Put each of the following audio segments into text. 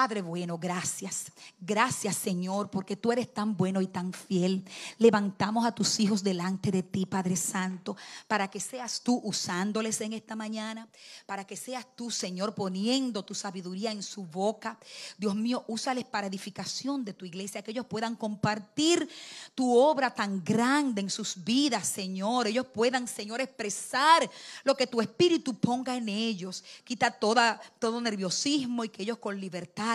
Padre bueno, gracias. Gracias Señor, porque tú eres tan bueno y tan fiel. Levantamos a tus hijos delante de ti, Padre Santo, para que seas tú usándoles en esta mañana, para que seas tú, Señor, poniendo tu sabiduría en su boca. Dios mío, úsales para edificación de tu iglesia, que ellos puedan compartir tu obra tan grande en sus vidas, Señor. Ellos puedan, Señor, expresar lo que tu espíritu ponga en ellos. Quita toda, todo nerviosismo y que ellos con libertad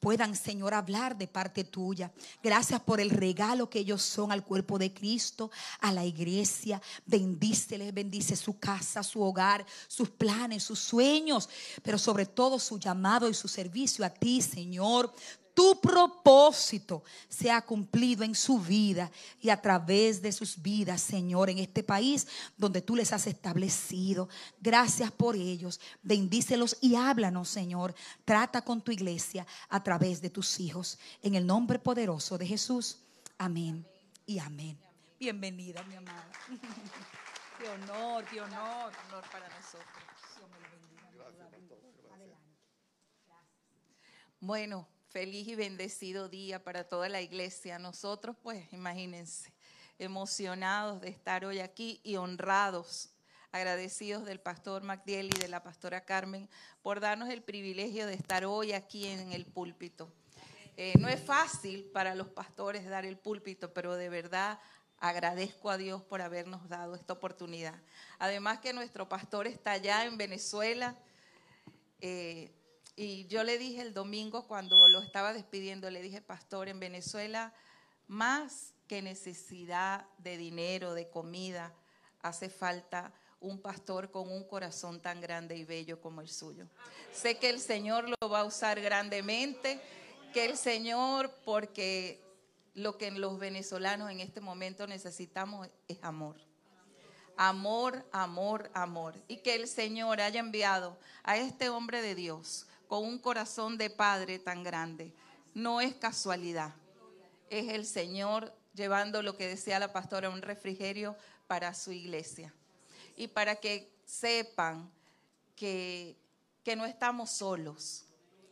puedan, Señor, hablar de parte tuya. Gracias por el regalo que ellos son al cuerpo de Cristo, a la iglesia. Bendíceles, bendice su casa, su hogar, sus planes, sus sueños, pero sobre todo su llamado y su servicio a ti, Señor tu propósito sea cumplido en su vida y a través de sus vidas, Señor, en este país donde tú les has establecido. Gracias por ellos. Bendícelos y háblanos, Señor. Trata con tu iglesia a través de tus hijos. En el nombre poderoso de Jesús. Amén y amén. Bienvenida, mi amada. Qué honor, qué honor. Honor para nosotros. Bueno, feliz y bendecido día para toda la iglesia. Nosotros, pues, imagínense, emocionados de estar hoy aquí y honrados, agradecidos del pastor Magdiel y de la pastora Carmen por darnos el privilegio de estar hoy aquí en el púlpito. Eh, no es fácil para los pastores dar el púlpito, pero de verdad agradezco a Dios por habernos dado esta oportunidad. Además que nuestro pastor está allá en Venezuela. Eh, y yo le dije el domingo cuando lo estaba despidiendo, le dije, pastor, en Venezuela, más que necesidad de dinero, de comida, hace falta un pastor con un corazón tan grande y bello como el suyo. Sé que el Señor lo va a usar grandemente, que el Señor, porque lo que los venezolanos en este momento necesitamos es amor. Amor, amor, amor. Y que el Señor haya enviado a este hombre de Dios con un corazón de padre tan grande. No es casualidad, es el Señor llevando lo que decía la pastora, un refrigerio para su iglesia. Y para que sepan que, que no estamos solos,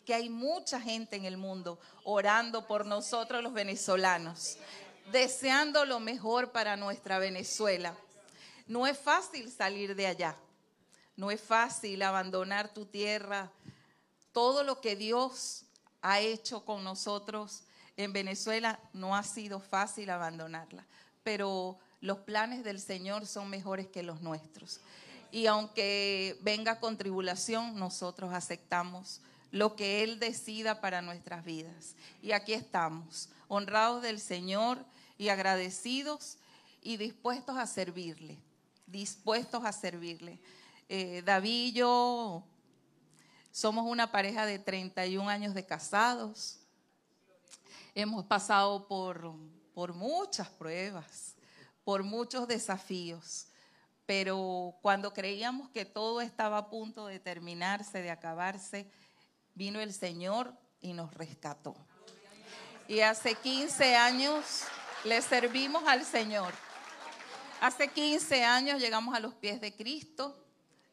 que hay mucha gente en el mundo orando por nosotros los venezolanos, deseando lo mejor para nuestra Venezuela. No es fácil salir de allá, no es fácil abandonar tu tierra, todo lo que Dios ha hecho con nosotros en Venezuela, no ha sido fácil abandonarla, pero los planes del Señor son mejores que los nuestros. Y aunque venga con tribulación, nosotros aceptamos lo que Él decida para nuestras vidas. Y aquí estamos, honrados del Señor y agradecidos y dispuestos a servirle, dispuestos a servirle. Eh, David yo somos una pareja de 31 años de casados. Hemos pasado por, por muchas pruebas, por muchos desafíos, pero cuando creíamos que todo estaba a punto de terminarse, de acabarse, vino el Señor y nos rescató. Y hace 15 años le servimos al Señor. Hace 15 años llegamos a los pies de Cristo.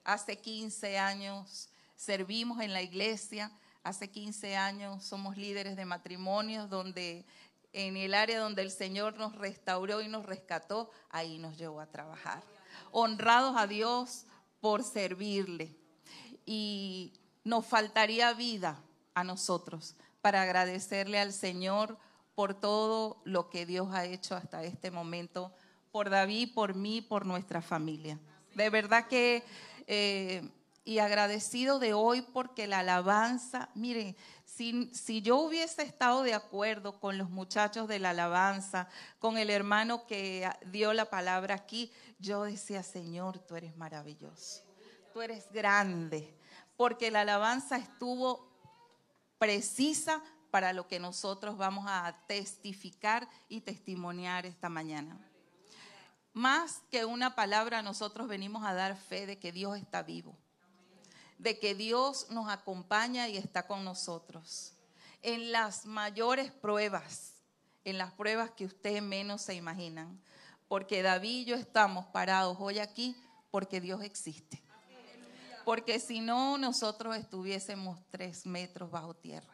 Hace 15 años servimos en la iglesia. Hace 15 años somos líderes de matrimonios donde en el área donde el Señor nos restauró y nos rescató, ahí nos llevó a trabajar. Honrados a Dios por servirle. Y nos faltaría vida a nosotros para agradecerle al Señor por todo lo que Dios ha hecho hasta este momento, por David, por mí, por nuestra familia. De verdad que eh, y agradecido de hoy porque la alabanza, miren, si, si, yo hubiese estado de acuerdo con los muchachos de la alabanza, con el hermano que dio la palabra aquí, yo decía, Señor, tú eres maravilloso, tú eres grande, porque la alabanza estuvo precisa para lo que nosotros vamos a testificar y testimoniar esta mañana. Más que una palabra, nosotros venimos a dar fe de que Dios está vivo, de que Dios nos acompaña y está con nosotros. En las mayores pruebas, en las pruebas que ustedes menos se imaginan, porque David y yo estamos parados hoy aquí porque Dios existe. Porque si no, nosotros estuviésemos tres metros bajo tierra.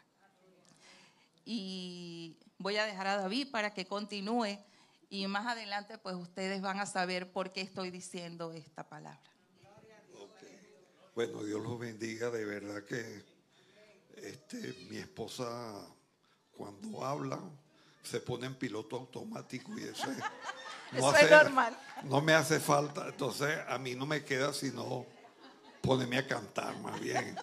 Y voy a dejar a David para que continúe y más adelante pues ustedes van a saber por qué estoy diciendo esta palabra. Bueno, Dios los bendiga, de verdad que este, mi esposa cuando habla se pone en piloto automático y eso es, no, es normal. no me hace falta, entonces a mí no me queda sino ponerme a cantar más bien.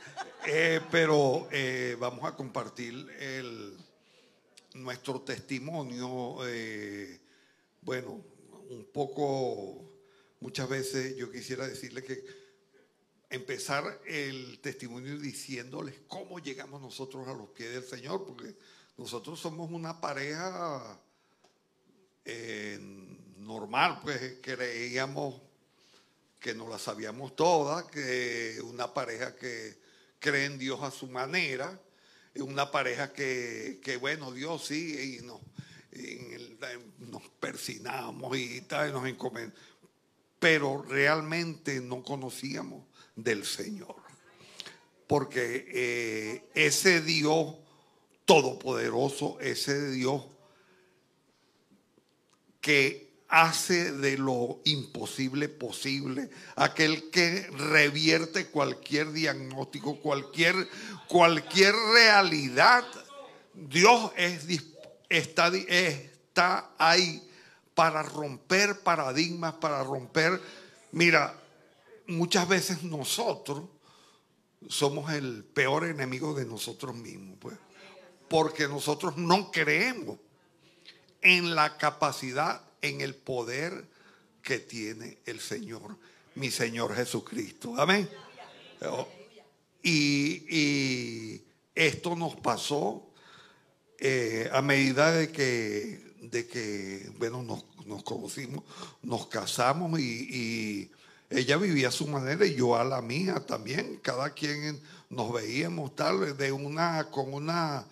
Eh, pero eh, vamos a compartir el, nuestro testimonio. Eh, bueno, un poco, muchas veces yo quisiera decirle que empezar el testimonio diciéndoles cómo llegamos nosotros a los pies del Señor, porque nosotros somos una pareja eh, normal, pues creíamos que nos la sabíamos todas, que una pareja que cree en Dios a su manera, una pareja que, que bueno, Dios sí, y nos nos persinamos y tal, nos encomendamos, pero realmente no conocíamos del Señor. Porque eh, ese Dios todopoderoso, ese Dios que hace de lo imposible posible, aquel que revierte cualquier diagnóstico, cualquier, cualquier realidad, Dios es está, está ahí para romper paradigmas, para romper... Mira, muchas veces nosotros somos el peor enemigo de nosotros mismos, pues, porque nosotros no creemos en la capacidad, en el poder que tiene el Señor, mi Señor Jesucristo. Amén. Y, esto nos pasó eh, a medida de que, de que bueno, nos, conocimos, nos casamos y, ella vivía a su manera y yo a la mía también. Cada quien nos veíamos tal de una con una,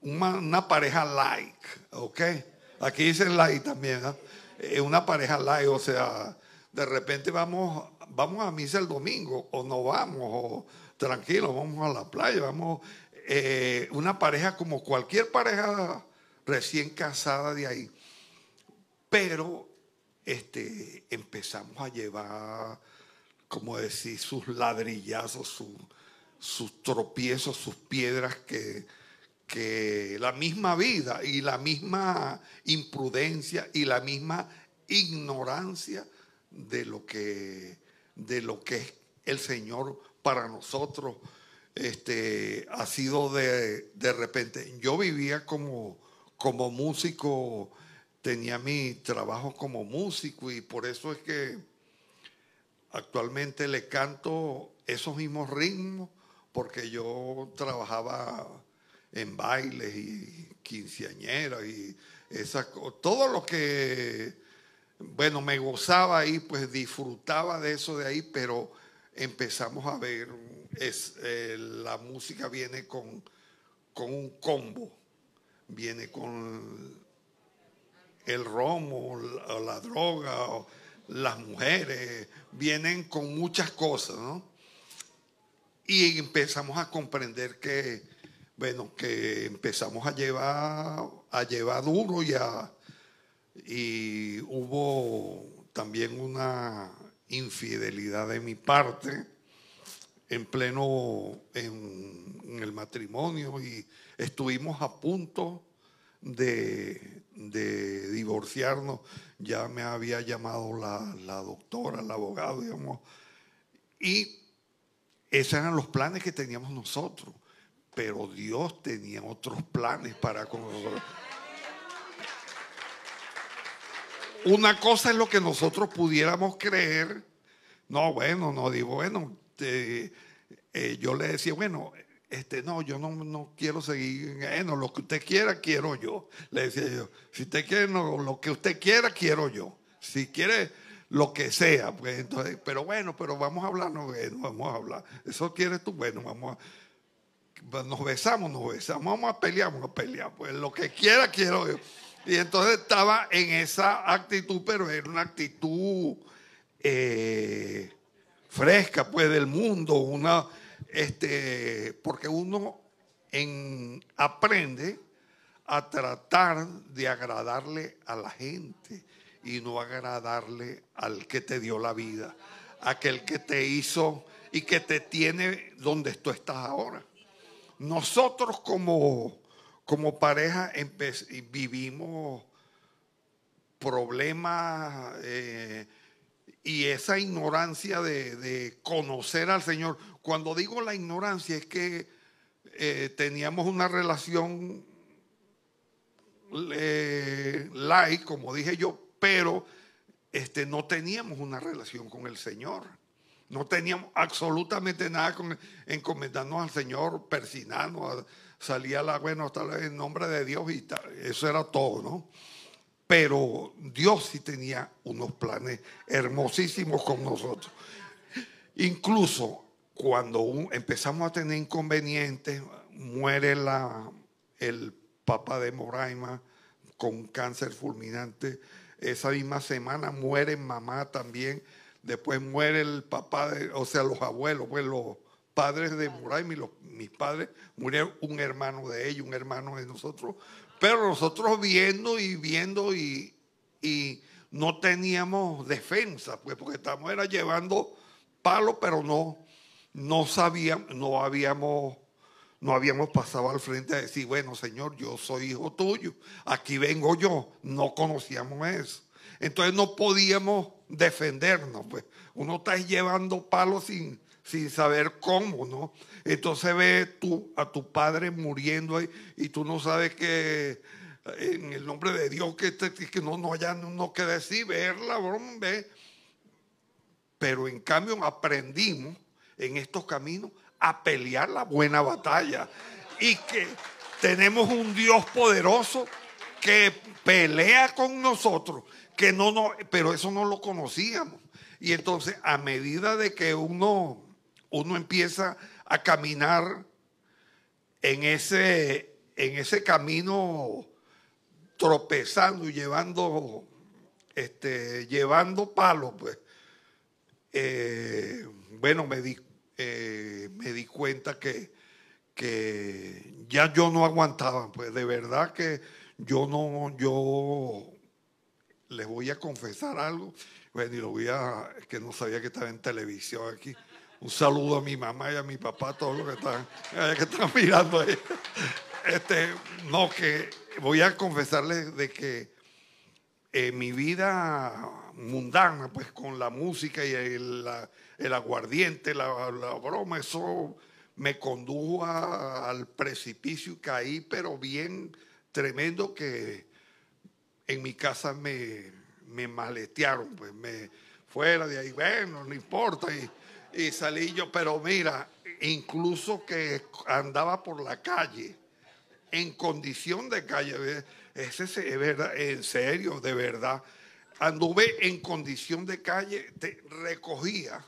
una, pareja like, ¿ok? Aquí dice like también, ¿eh? una pareja like, o sea, de repente vamos, vamos a misa el domingo o no vamos, o tranquilo, vamos a la playa, vamos eh, una pareja como cualquier pareja recién casada de ahí. Pero este, empezamos a llevar, como decir, sus ladrillazos, sus tropiezos, sus piedras que, que la misma vida y la misma imprudencia y la misma ignorancia de lo que, de lo que es el Señor para nosotros este, ha sido de, de repente. Yo vivía como, como músico, tenía mi trabajo como músico y por eso es que actualmente le canto esos mismos ritmos porque yo trabajaba en bailes y quinceañeras y esas todo lo que bueno me gozaba ahí pues disfrutaba de eso de ahí pero empezamos a ver es, eh, la música viene con, con un combo, viene con el romo, la, la droga, las mujeres, vienen con muchas cosas, ¿no? Y empezamos a comprender que, bueno, que empezamos a llevar, a llevar duro y, y hubo también una infidelidad de mi parte en pleno en, el matrimonio y estuvimos a punto de, divorciarnos. Ya me había llamado la, la doctora, el abogado, digamos. Y esos eran los planes que teníamos nosotros. Pero Dios tenía otros planes para con nosotros. Una cosa es lo que nosotros pudiéramos creer. No, bueno, no digo, bueno, eh, yo le decía, bueno, este, no, yo no, no quiero seguir, bueno, lo que usted quiera, quiero yo. Le decía yo, si usted quiere lo que usted quiera, quiero yo. Si quiere lo que sea, pues entonces, pero bueno, pero vamos a hablar, no, bueno, vamos a hablar. Eso quieres tú, bueno, vamos a, nos besamos, nos besamos, vamos a pelear, vamos a pelear, pues lo que quiera quiero yo. Y entonces estaba en esa actitud, pero era una actitud eh, fresca, pues, del mundo, una, este, porque uno en, aprende a tratar de agradarle a la gente y no agradarle al que te dio la vida, aquel que te hizo y que te tiene donde tú estás ahora. Nosotros como, como pareja vivimos problemas eh, y esa ignorancia de, conocer al Señor. Cuando digo la ignorancia es que eh, teníamos una relación eh, light, como dije yo, pero este, no teníamos una relación con el Señor. No teníamos absolutamente nada con encomendarnos al Señor, persinarnos, salía la bueno, hasta en nombre de Dios y eso era todo, ¿no? Pero Dios sí tenía unos planes hermosísimos con nosotros. Incluso cuando empezamos a tener inconvenientes, muere la, el papá de Moraima con cáncer fulminante esa misma semana muere mamá también. Después muere el papá, de, o sea, los abuelos, pues los padres de Muray, los, mis padres, murieron un hermano de ellos, un hermano de nosotros. Pero nosotros viendo y viendo y, y no teníamos defensa, pues porque estábamos era llevando palo, pero no, no sabíamos, no habíamos, no habíamos pasado al frente a decir, bueno, Señor, yo soy hijo tuyo, aquí vengo yo. No conocíamos eso. Entonces no podíamos defendernos, pues. Uno está llevando palos sin, sin saber cómo, ¿no? Entonces ve tú, a tu padre muriendo ahí y tú no sabes que en el nombre de Dios que, que no, no haya no que decir, verla, ve. Pero en cambio aprendimos en estos caminos a pelear la buena batalla y que tenemos un Dios poderoso que pelea con nosotros que no, no, pero eso no lo conocíamos. Y entonces, a medida de que uno, uno empieza a caminar en ese, en ese camino tropezando y llevando, este, llevando palos, pues, eh, bueno, me di, eh, me di cuenta que, que ya yo no aguantaba, pues de verdad que yo no, yo les voy a confesar algo. Bueno, y lo voy a, que no sabía que estaba en televisión aquí. Un saludo a mi mamá y a mi papá, todos los que están, que están mirando ahí. Este, no, que voy a confesarles de que en mi vida mundana, pues con la música y el, aguardiente, la, broma, eso me condujo al precipicio y caí, pero bien tremendo que en mi casa me, me maletearon, pues me fuera de ahí, bueno, no importa, y, salí yo, pero mira, incluso que andaba por la calle, en condición de calle, ese es verdad, en serio, de verdad, anduve en condición de calle, te recogía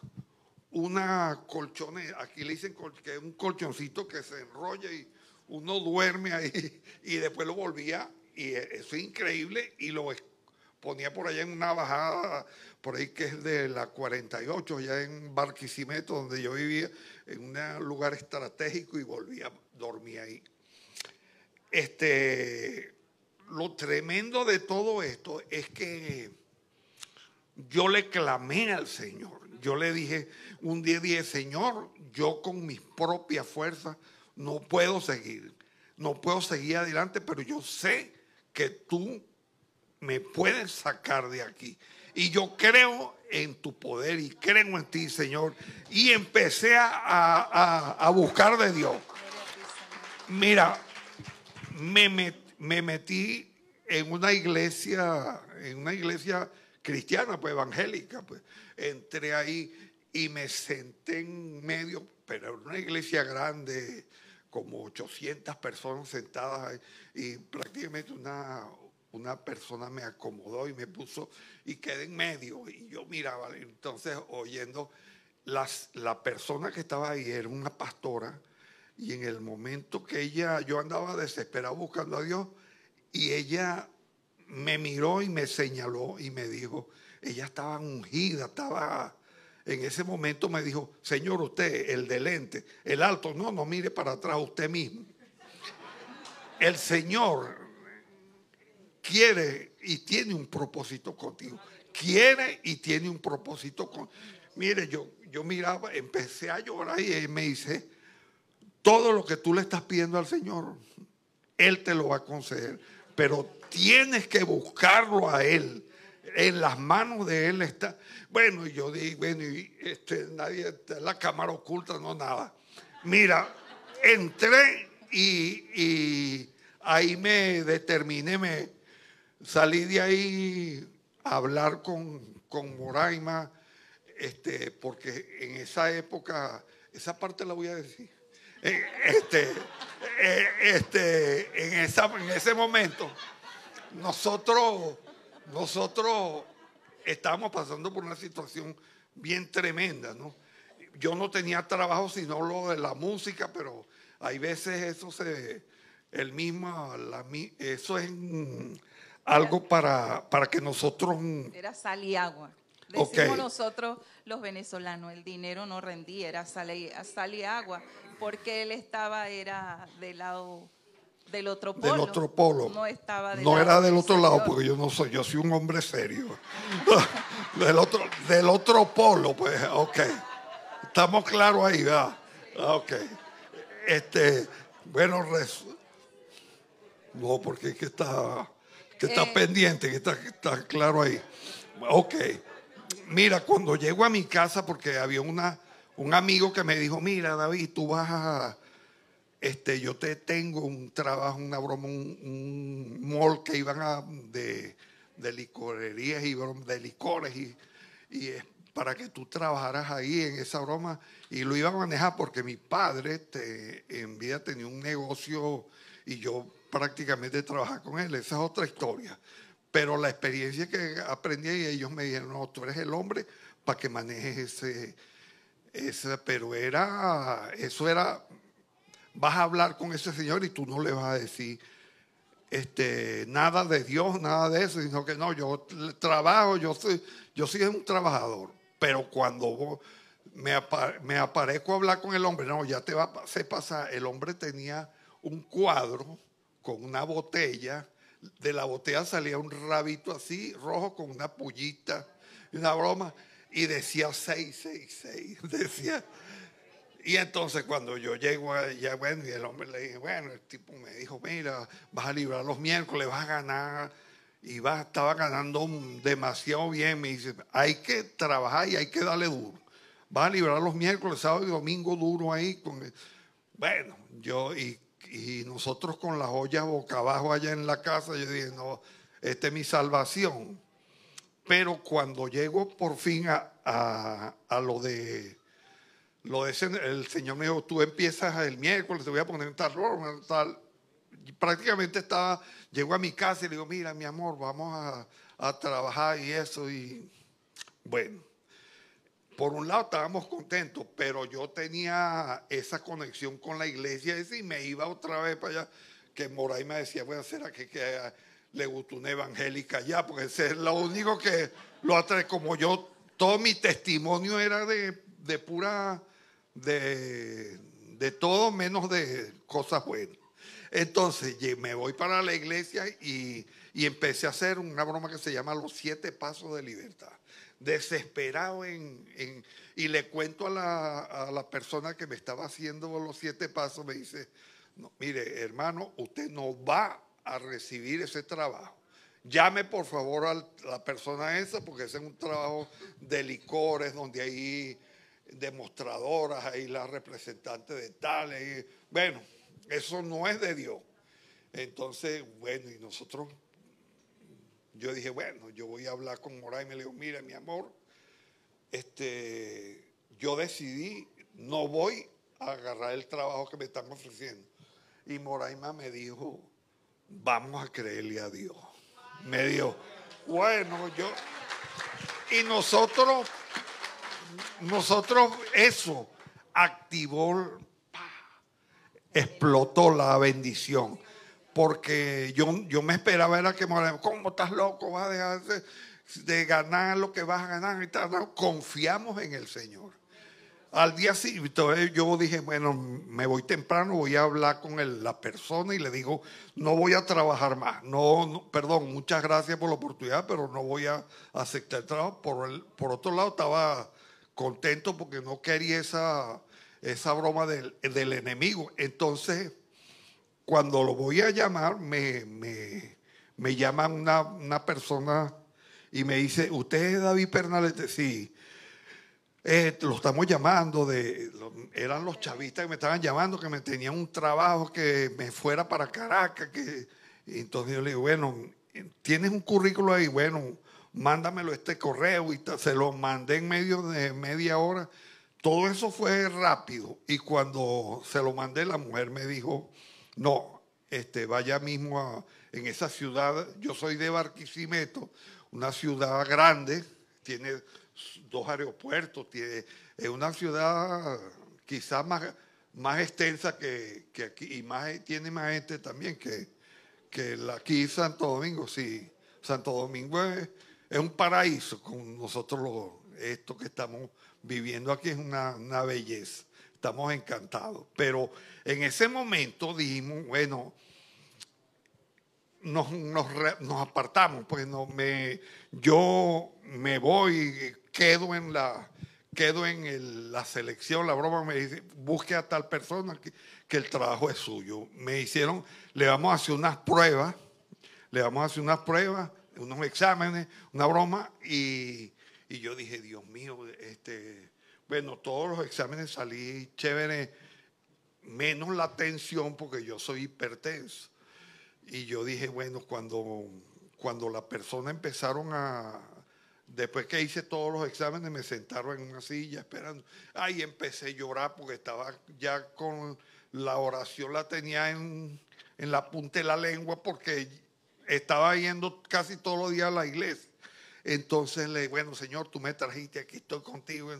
una colchonera, aquí le dicen que es un colchoncito que se enrolla y uno duerme ahí y después lo volvía y eso es increíble y lo ponía por allá en una bajada, por ahí que es de la 48, ya en Barquisimeto, donde yo vivía, en un lugar estratégico y volvía, dormía ahí. Este, lo tremendo de todo esto es que yo le clamé al Señor. Yo le dije, un día dije, Señor, yo con mis propias fuerzas no puedo seguir. No puedo seguir adelante, pero yo sé que tú me puedes sacar de aquí. Y yo creo en tu poder y creo en ti, Señor. Y empecé a, buscar de Dios. Mira, me, me, metí en una iglesia, en una iglesia cristiana, pues evangélica, pues entré ahí y me senté en medio, pero en una iglesia grande, como 800 personas sentadas y prácticamente una, una persona me acomodó y me puso y quedé en medio y yo miraba, entonces oyendo, las, la persona que estaba ahí era una pastora y en el momento que ella, yo andaba desesperado buscando a Dios y ella me miró y me señaló y me dijo, ella estaba ungida, estaba... En ese momento me dijo, Señor, usted, el de lente, el alto, no, no mire para atrás usted mismo. El Señor quiere y tiene un propósito contigo. Quiere y tiene un propósito con. Mire, yo, yo miraba, empecé a llorar y me dice, todo lo que tú le estás pidiendo al Señor, Él te lo va a conceder. Pero tienes que buscarlo a Él. En las manos de Él está. Bueno, yo dije, bueno, y este, nadie, la cámara oculta, no nada. Mira, entré y, y ahí me determiné, me salí de ahí a hablar con, con Moraima, este, porque en esa época, esa parte la voy a decir eh, este, eh, este, en, esa, en ese momento, nosotros, nosotros estábamos pasando por una situación bien tremenda, ¿no? Yo no tenía trabajo sino lo de la música, pero hay veces eso se, el mismo, la, eso es algo para, para que nosotros... Era sal y agua. Decimos nosotros los venezolanos, el dinero no rendía, era sal y agua porque él estaba, era del lado del otro polo. Del otro polo. No estaba No era del otro lado, porque yo no soy, yo soy un hombre serio. del, otro, del otro polo, pues, ok. Estamos claros ahí, ¿verdad? Ok. Este, bueno, no, porque es que está, que está eh. pendiente, que está, está claro ahí. Ok. Mira, cuando llego a mi casa, porque había una un amigo que me dijo, mira David, tú vas a, este, yo te tengo un trabajo, una broma, un, mall que iban a, de, de licorerías y de licores y, y para que tú trabajaras ahí en esa broma y lo iba a manejar porque mi padre este, en vida tenía un negocio y yo prácticamente trabajaba con él, esa es otra historia. Pero la experiencia que aprendí ellos me dijeron, no, tú eres el hombre para que manejes ese, pero era, eso era, vas a hablar con ese señor y tú no le vas a decir este, nada de Dios, nada de eso, sino que no, yo trabajo, yo soy, yo soy un trabajador, pero cuando me, me aparezco a hablar con el hombre, no, ya te va a pasar, el hombre tenía un cuadro con una botella, de la botella salía un rabito así, rojo, con una pullita, una broma y decía 666, decía. Y entonces cuando yo llego allá, bueno, y el hombre le dije, bueno, el tipo me dijo, mira, vas a librar los miércoles, vas a ganar, y vas, estaba ganando demasiado bien, me dice, hay que trabajar y hay que darle duro. Vas a librar los miércoles, sábado y domingo duro ahí. Bueno, yo y, y nosotros con las ollas boca abajo allá en la casa, yo dije, no, esta es mi salvación. Pero cuando llego por fin a, lo de lo de el Señor me dijo, tú empiezas el miércoles, te voy a poner en tal, tal. prácticamente estaba, llego a mi casa y le digo, mira, mi amor, vamos a, trabajar y eso. Y bueno, por un lado estábamos contentos, pero yo tenía esa conexión con la iglesia y me iba otra vez para allá, que Moray me decía, a hacer aquí que le gustó una evangélica ya, porque ese es lo único que lo atrae. Como yo, todo mi testimonio era de, pura, de, de todo menos de cosas buenas. Entonces me voy para la iglesia y, empecé a hacer una broma que se llama Los Siete Pasos de Libertad. Desesperado en, y le cuento a la, a persona que me estaba haciendo los siete pasos, me dice, no, mire hermano, usted no va a recibir ese trabajo. Llame por favor a la persona esa porque ese es un trabajo de licores donde hay demostradoras, hay la representante de tales. Bueno, eso no es de Dios. Entonces, bueno, y nosotros, yo dije, bueno, yo voy a hablar con Moray y le digo, mira, mi amor, este, yo decidí, no voy a agarrar el trabajo que me están ofreciendo. Y Moraima me dijo, vamos a creerle a Dios. me dio. Bueno, yo. Y nosotros, nosotros, eso activó, explotó la bendición. Porque yo, yo me esperaba, era que me ¿cómo estás loco? Vas a dejar de, ganar lo que vas a ganar y tal. confiamos en el Señor. Al día siguiente, yo dije, bueno, me voy temprano, voy a hablar con la persona y le digo, no voy a trabajar más. No, perdón, muchas gracias por la oportunidad, pero no voy a aceptar el trabajo. Por, el, por otro lado, estaba contento porque no quería esa, esa broma del, del enemigo. Entonces, cuando lo voy a llamar, me, me, me llama una, una, persona y me dice, ¿usted es David Pernalete? Sí. Eh, lo estamos llamando, de, eran los chavistas que me estaban llamando, que me tenían un trabajo, que me fuera para Caracas. Que, entonces yo le digo, bueno, ¿tienes un currículo ahí? Bueno, mándamelo este correo y se lo mandé en medio de media hora. Todo eso fue rápido y cuando se lo mandé la mujer me dijo, no, este, vaya mismo en esa ciudad, yo soy de Barquisimeto, una ciudad grande, tiene dos aeropuertos, tiene, es una ciudad quizás más, más extensa que, aquí y más, tiene más gente también que, que aquí Santo Domingo. Sí, Santo Domingo es, un paraíso con nosotros esto que estamos viviendo aquí es una, una belleza. Estamos encantados. Pero en ese momento dijimos, bueno, nos, nos, apartamos, pues no, me, yo me voy, quedo en la, quedo en la selección, la broma me dice, busque a tal persona que, que, el trabajo es suyo. Me hicieron, le vamos a hacer unas pruebas, le vamos a hacer unas pruebas, unos exámenes, una broma, y, y yo dije, Dios mío, este, bueno, todos los exámenes salí chévere, menos la tensión porque yo soy hipertenso. Y yo dije, bueno, cuando, cuando la persona empezaron a, después que hice todos los exámenes, me sentaron en una silla esperando. Ahí empecé a llorar porque estaba ya con la oración, la tenía en, en la punta de la lengua porque estaba yendo casi todos los días a la iglesia. Entonces le bueno, Señor, tú me trajiste, aquí estoy contigo.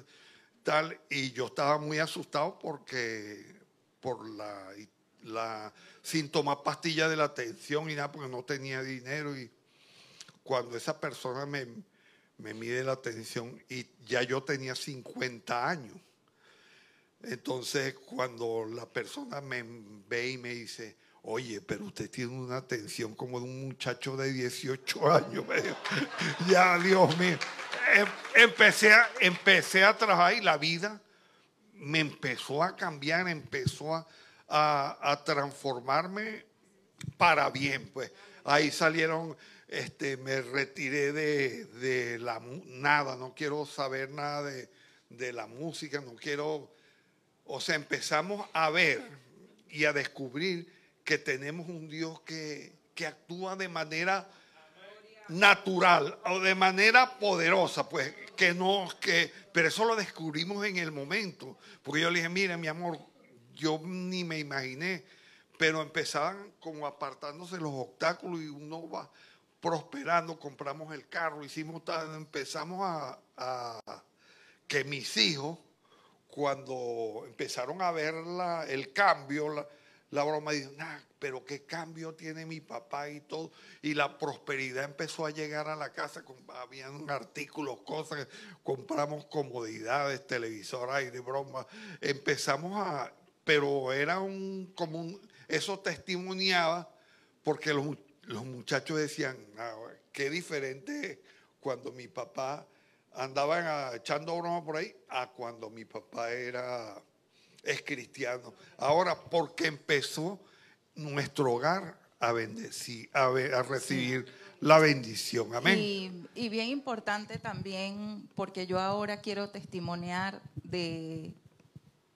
Tal, y yo estaba muy asustado porque por la sin tomar pastillas de la atención y nada, porque no tenía dinero. Y cuando esa persona me, me mide la atención y ya yo tenía 50 años. Entonces, cuando la persona me ve y me dice, oye, pero usted tiene una atención como de un muchacho de 18 años. ya, Dios mío. Em, empecé a, empecé a trabajar y la vida me empezó a cambiar, empezó a, a, transformarme para bien. Pues ahí salieron, este, me retiré de, la nada, no quiero saber nada de, de la música, no quiero, o sea, empezamos a ver y a descubrir que tenemos un Dios que, que actúa de manera natural o de manera poderosa, pues que no, que, pero eso lo descubrimos en el momento, porque yo le dije, mire mi amor, yo ni me imaginé, pero empezaban como apartándose los obstáculos y uno va prosperando, compramos el carro, hicimos empezamos a, que mis hijos, cuando empezaron a ver el cambio, la, la broma, dijo, nah, pero qué cambio tiene mi papá y todo. Y la prosperidad empezó a llegar a la casa, habían artículos, cosas, compramos comodidades, televisores, de broma. Empezamos a, pero era un común, eso testimoniaba porque los, muchachos decían, ah, qué diferente cuando mi papá andaba echando broma por ahí a cuando mi papá era es cristiano. Ahora, porque empezó nuestro hogar a bendecir, a, recibir la bendición. Amén. Y, y, bien importante también, porque yo ahora quiero testimoniar de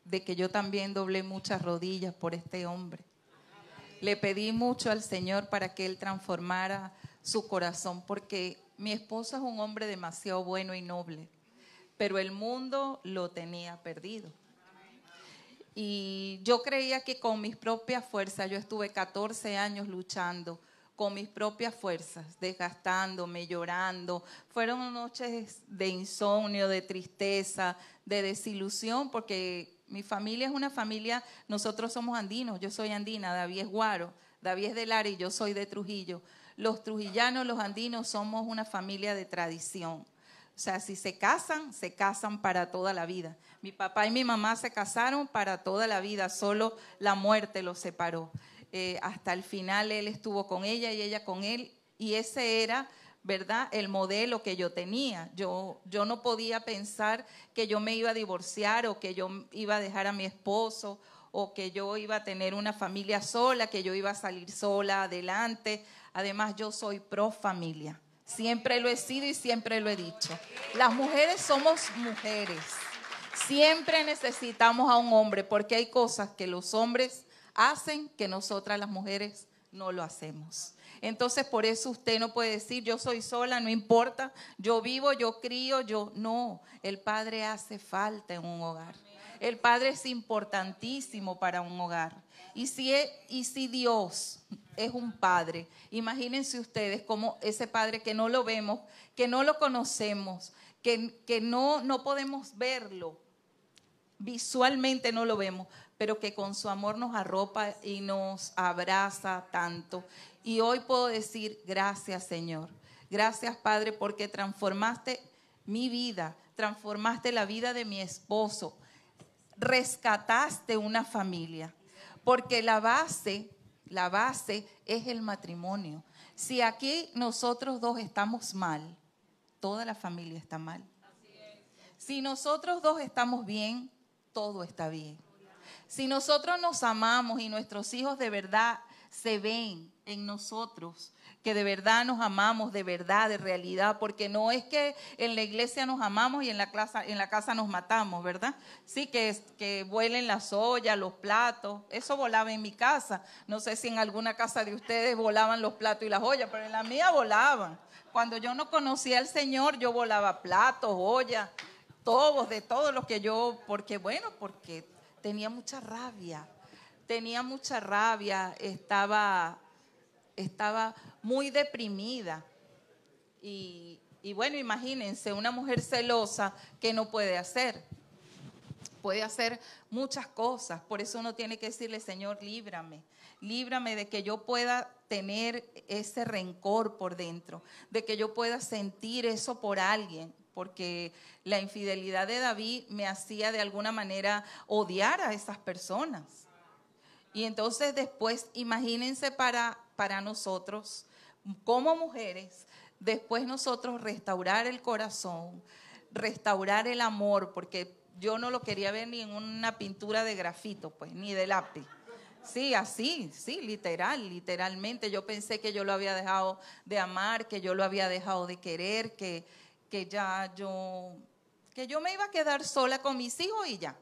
de que yo también doblé muchas rodillas por este hombre. Le pedí mucho al Señor para que Él transformara su corazón, porque mi esposo es un hombre demasiado bueno y noble, pero el mundo lo tenía perdido. Y yo creía que con mis propias fuerzas, yo estuve 14 años luchando con mis propias fuerzas, desgastándome, llorando. Fueron noches de insomnio, de tristeza, de desilusión, porque mi familia es una familia, nosotros somos andinos, yo soy andina, David es guaro, David es de Lara y yo soy de Trujillo. Los trujillanos, los andinos, somos una familia de tradición. O sea, si se casan, se casan para toda la vida. Mi papá y mi mamá se casaron para toda la vida, solo la muerte los separó. Eh, hasta el final él estuvo con ella y ella con él, y ese era, ¿verdad?, el modelo que yo tenía. Yo, yo no podía pensar que yo me iba a divorciar o que yo iba a dejar a mi esposo o que yo iba a tener una familia sola, que yo iba a salir sola adelante. Además, yo soy pro familia. Siempre lo he sido y siempre lo he dicho. Las mujeres somos mujeres. Siempre necesitamos a un hombre porque hay cosas que los hombres hacen que nosotras las mujeres no lo hacemos. Entonces, por eso usted no puede decir, yo soy sola, no importa, yo vivo, yo crío, yo no. El padre hace falta en un hogar. El padre es importantísimo para un hogar. Y si, es, y si Dios es un padre, imagínense ustedes como ese padre que no lo vemos, que no lo conocemos, que, que no, no podemos verlo, visualmente no lo vemos, pero que con su amor nos arropa y nos abraza tanto. Y hoy puedo decir, gracias Señor, gracias Padre, porque transformaste mi vida, transformaste la vida de mi esposo, rescataste una familia, porque la base, la base es el matrimonio. Si aquí nosotros dos estamos mal, toda la familia está mal. Si nosotros dos estamos bien, todo está bien. Si nosotros nos amamos y nuestros hijos de verdad se ven en nosotros, que de verdad nos amamos, de verdad, de realidad, porque no es que en la iglesia nos amamos y en la, casa, en la casa nos matamos, ¿verdad? Sí, que, que vuelen las ollas, los platos, eso volaba en mi casa. No sé si en alguna casa de ustedes volaban los platos y las ollas, pero en la mía volaban. Cuando yo no conocía al Señor, yo volaba platos, ollas, todos, de todo lo que yo, porque bueno, porque tenía mucha rabia, tenía mucha rabia, estaba, estaba muy deprimida. Y, y bueno, imagínense, una mujer celosa, que no puede hacer? Puede hacer muchas cosas, por eso uno tiene que decirle, Señor, líbrame, líbrame de que yo pueda tener ese rencor por dentro, de que yo pueda sentir eso por alguien, porque la infidelidad de David me hacía de alguna manera odiar a esas personas. Y entonces después, imagínense para, para nosotros, como mujeres, después nosotros restaurar el corazón, restaurar el amor, porque yo no lo quería ver ni en una pintura de grafito, pues, ni de lápiz. Sí, así, sí, literal, literalmente. Yo pensé que yo lo había dejado de amar, que yo lo había dejado de querer, que, que ya yo, que yo me iba a quedar sola con mis hijos y ya.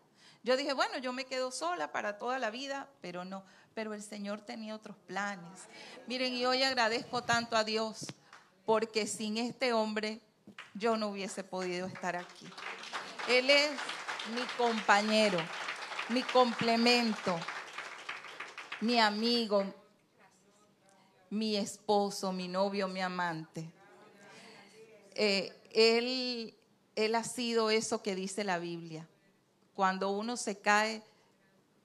Yo dije, bueno, yo me quedo sola para toda la vida, pero no, pero el Señor tenía otros planes. Miren, y hoy agradezco tanto a Dios, porque sin este hombre yo no hubiese podido estar aquí. Él es mi compañero, mi complemento, mi amigo, mi esposo, mi novio, mi amante. Eh, él, él ha sido eso que dice la Biblia. Cuando uno se cae,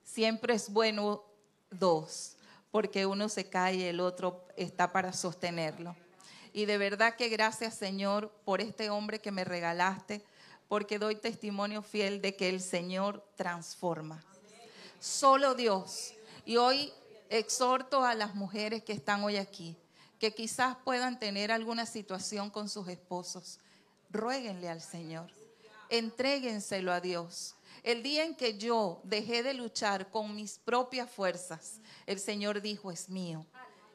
siempre es bueno dos, porque uno se cae y el otro está para sostenerlo. Y de verdad que gracias Señor por este hombre que me regalaste, porque doy testimonio fiel de que el Señor transforma. Solo Dios. Y hoy exhorto a las mujeres que están hoy aquí, que quizás puedan tener alguna situación con sus esposos ruéguenle al Señor, entréguenselo a Dios. El día en que yo dejé de luchar con mis propias fuerzas, el Señor dijo, es mío,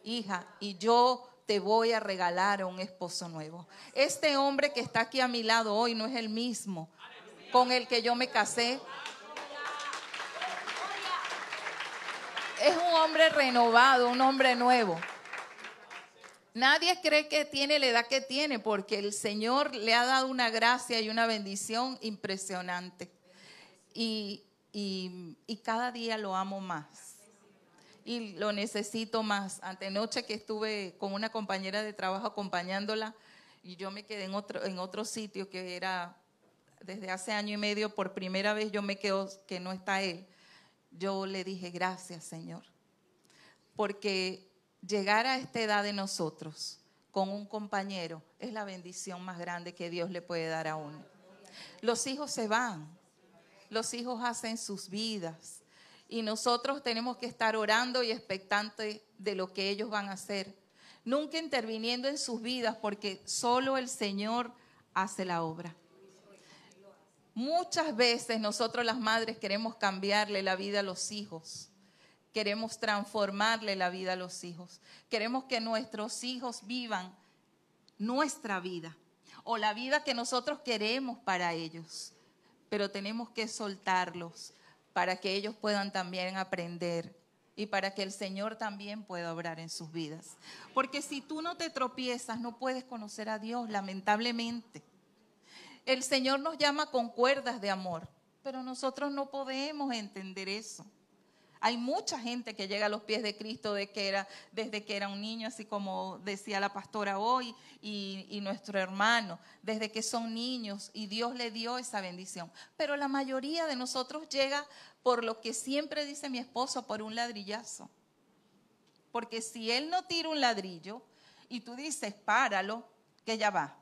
hija, y yo te voy a regalar a un esposo nuevo. Este hombre que está aquí a mi lado hoy no es el mismo con el que yo me casé. Es un hombre renovado, un hombre nuevo. Nadie cree que tiene la edad que tiene porque el Señor le ha dado una gracia y una bendición impresionante. Y, cada día lo amo más. y lo necesito más. Antenoche que estuve con una compañera de trabajo acompañándola y yo me quedé en otro, en otro sitio que era desde hace año y medio, por primera vez yo me quedo que no está él. Yo le dije, gracias Señor, porque llegar a esta edad de nosotros con un compañero es la bendición más grande que Dios le puede dar a uno. Los hijos se van, los hijos hacen sus vidas y nosotros tenemos que estar orando y expectantes de lo que ellos van a hacer. Nunca interviniendo en sus vidas porque solo el Señor hace la obra. Muchas veces nosotros las madres queremos cambiarle la vida a los hijos. Queremos transformarle la vida a los hijos. Queremos que nuestros hijos vivan nuestra vida o la vida que nosotros queremos para ellos. Pero tenemos que soltarlos para que ellos puedan también aprender y para que el Señor también pueda obrar en sus vidas. Porque si tú no te tropiezas, no puedes conocer a Dios, lamentablemente. El Señor nos llama con cuerdas de amor, pero nosotros no podemos entender eso. Hay mucha gente que llega a los pies de Cristo desde que era un niño, así como decía la pastora hoy y, y, nuestro hermano, desde que son niños y Dios le dio esa bendición. Pero la mayoría de nosotros llega por lo que siempre dice mi esposo, por un ladrillazo. Porque si él no tira un ladrillo y tú dices, páralo, que ya va,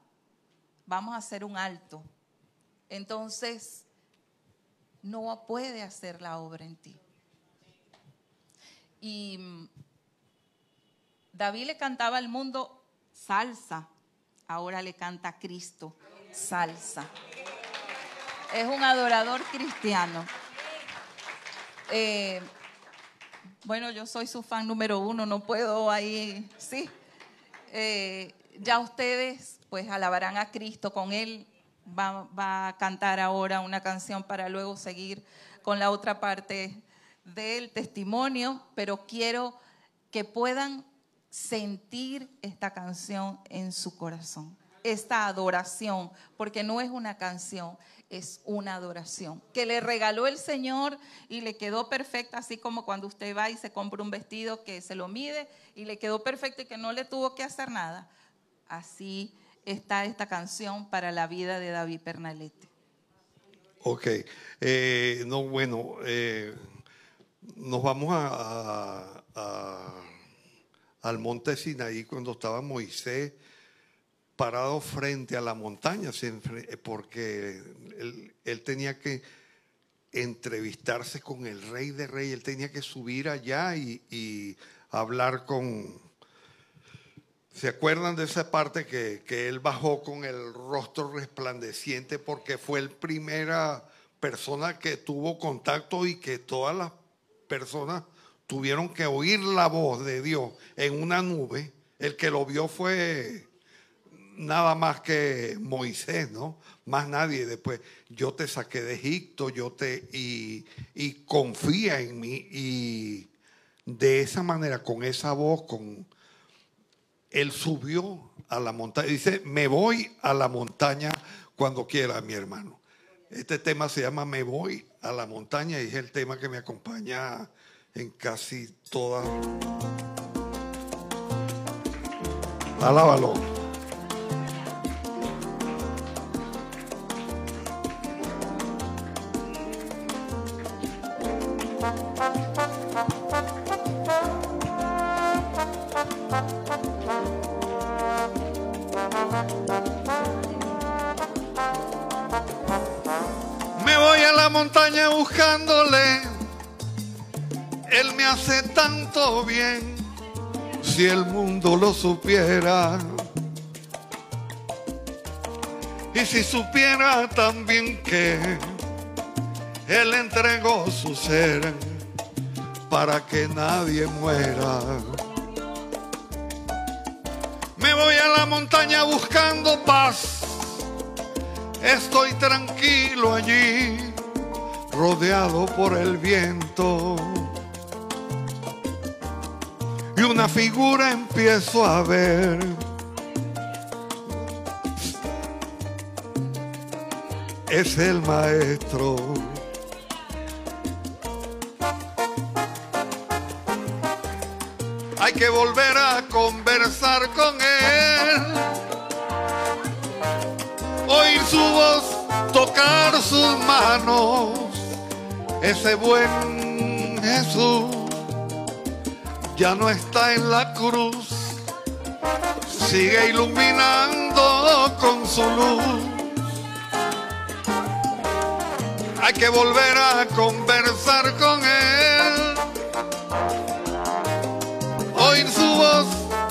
vamos a hacer un alto. Entonces, no puede hacer la obra en ti. Y mm, David le cantaba al mundo salsa, ahora le canta a Cristo salsa. Es un adorador cristiano. Eh, bueno, yo soy su fan número uno, no puedo ahí, sí. Eh, ya ustedes pues alabarán a Cristo con él. Va, va, a cantar ahora una canción para luego seguir con la otra parte del testimonio, pero quiero que puedan sentir esta canción en su corazón, esta adoración, porque no es una canción, es una adoración que le regaló el Señor y le quedó perfecta, así como cuando usted va y se compra un vestido que se lo mide y le quedó perfecto y que no le tuvo que hacer nada. Así está esta canción para la vida de David Pernalete. Ok, eh, no, bueno. Eh nos vamos a, al monte Sinaí cuando estaba Moisés parado frente a la montaña, porque él, tenía que entrevistarse con el rey de rey, él tenía que subir allá y, hablar con... ¿Se acuerdan de esa parte que, que, él bajó con el rostro resplandeciente porque fue la primera persona que tuvo contacto y que todas las personas tuvieron que oír la voz de Dios en una nube. El que lo vio fue nada más que Moisés, ¿no? Más nadie. Después, yo te saqué de Egipto, yo te. y, y confía en mí. Y de esa manera, con esa voz, con. Él subió a la montaña. Dice: Me voy a la montaña cuando quiera, mi hermano. Este tema se llama Me voy a la montaña y es el tema que me acompaña en casi todas. Alábalo. Bien, si el mundo lo supiera. Y si supiera también que Él entregó su ser para que nadie muera. Me voy a la montaña buscando paz. Estoy tranquilo allí rodeado por el viento. Y una figura empiezo a ver. Es el maestro. Hay que volver a conversar con Él. Oír su voz, tocar sus manos. Ese buen Jesús ya no está en la cruz. Sigue iluminando con su luz. Hay que volver a conversar con Él. Oír su voz,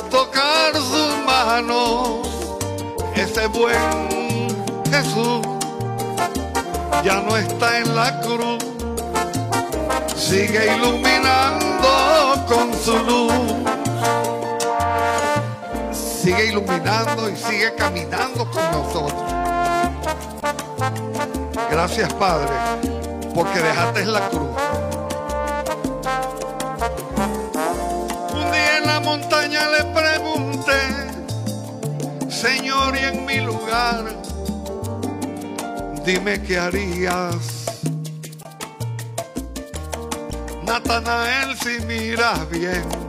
tocar sus manos. Ese buen Jesús ya no está en la cruz. Sigue iluminando Sigue iluminando y sigue caminando con nosotros. Gracias Padre, porque dejaste la cruz. Un día en la montaña le pregunté, Señor, y en mi lugar, dime qué harías. Natanael, si miras bien,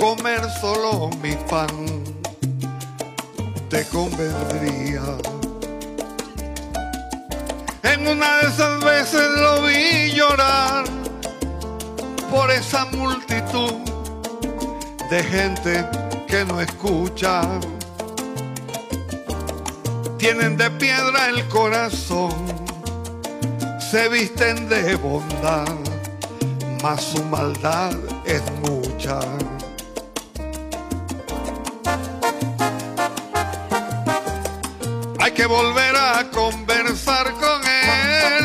comer solo mi pan te convendría. En una de esas veces lo vi llorar por esa multitud de gente que no escucha. Tienen de piedra el corazón, se visten de bondad, mas su maldad es mucha. Que volver a conversar con él.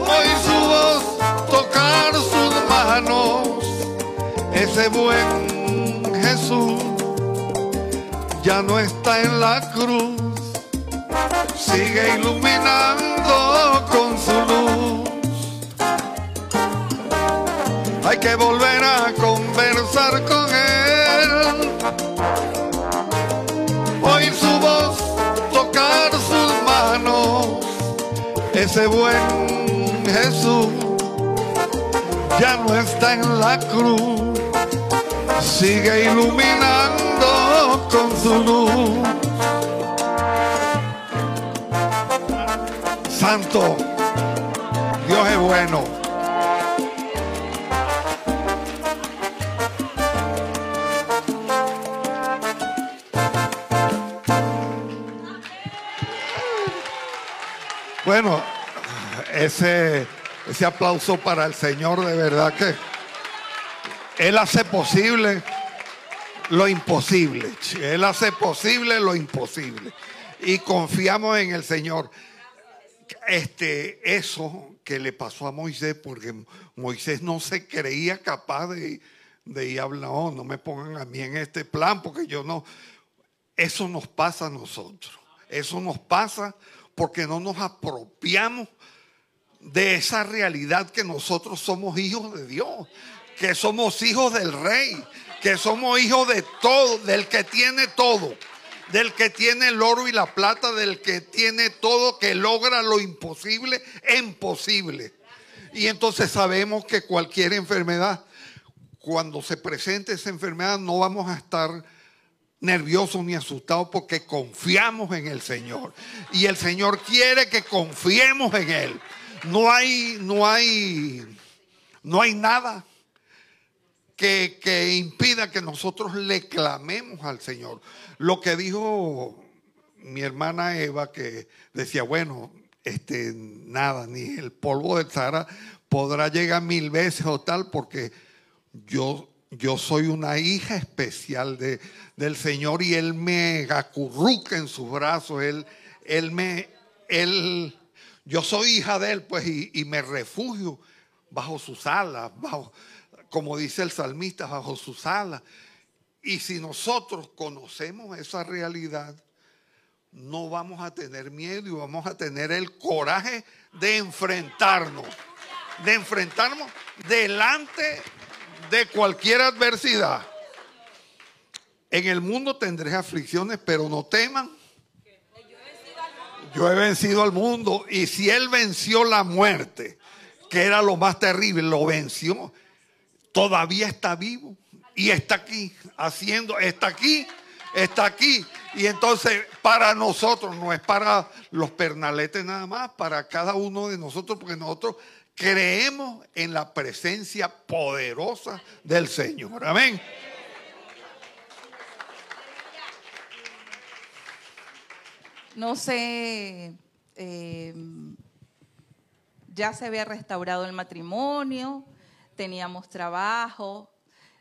Oír su voz, tocar sus manos. Ese buen Jesús ya no está en la cruz. Sigue iluminando con su luz. Hay que volver a conversar con él Ese buen Jesús ya no está en la cruz, sigue iluminando con su luz. Santo, Dios es bueno. Bueno, ese, ese aplauso para el Señor, de verdad que Él hace posible lo imposible. Él hace posible lo imposible. Y confiamos en el Señor. Este, eso que le pasó a Moisés, porque Moisés no se creía capaz de, de ir a no, no me pongan a mí en este plan, porque yo no. Eso nos pasa a nosotros. Eso nos pasa porque no nos apropiamos de esa realidad que nosotros somos hijos de Dios, que somos hijos del rey, que somos hijos de todo, del que tiene todo, del que tiene el oro y la plata, del que tiene todo, que logra lo imposible en posible. Y entonces sabemos que cualquier enfermedad, cuando se presente esa enfermedad, no vamos a estar nerviosos ni asustados porque confiamos en el Señor. Y el Señor quiere que confiemos en Él. No hay, no hay, no hay nada que, que impida que nosotros le clamemos al Señor. Lo que dijo mi hermana Eva, que decía, bueno, este, nada, ni el polvo de Sahara podrá llegar mil veces o tal, porque yo yo soy una hija especial de, del Señor y Él me acurruca en sus brazos, Él, él me, Él, yo soy hija de Él, pues, y, me refugio bajo sus alas, bajo, como dice el salmista, bajo sus alas. Y si nosotros conocemos esa realidad, no vamos a tener miedo y vamos a tener el coraje de enfrentarnos, de enfrentarnos delante de cualquier adversidad. En el mundo tendré aflicciones, pero no teman. Yo he vencido al mundo y si Él venció la muerte, que era lo más terrible, lo venció. todavía está vivo y está aquí haciendo, está aquí, está aquí. Y entonces para nosotros, no es para los pernaletes nada más, para cada uno de nosotros, porque nosotros creemos en la presencia poderosa del Señor. Amén. No sé, eh, ya se había restaurado el matrimonio, teníamos trabajo,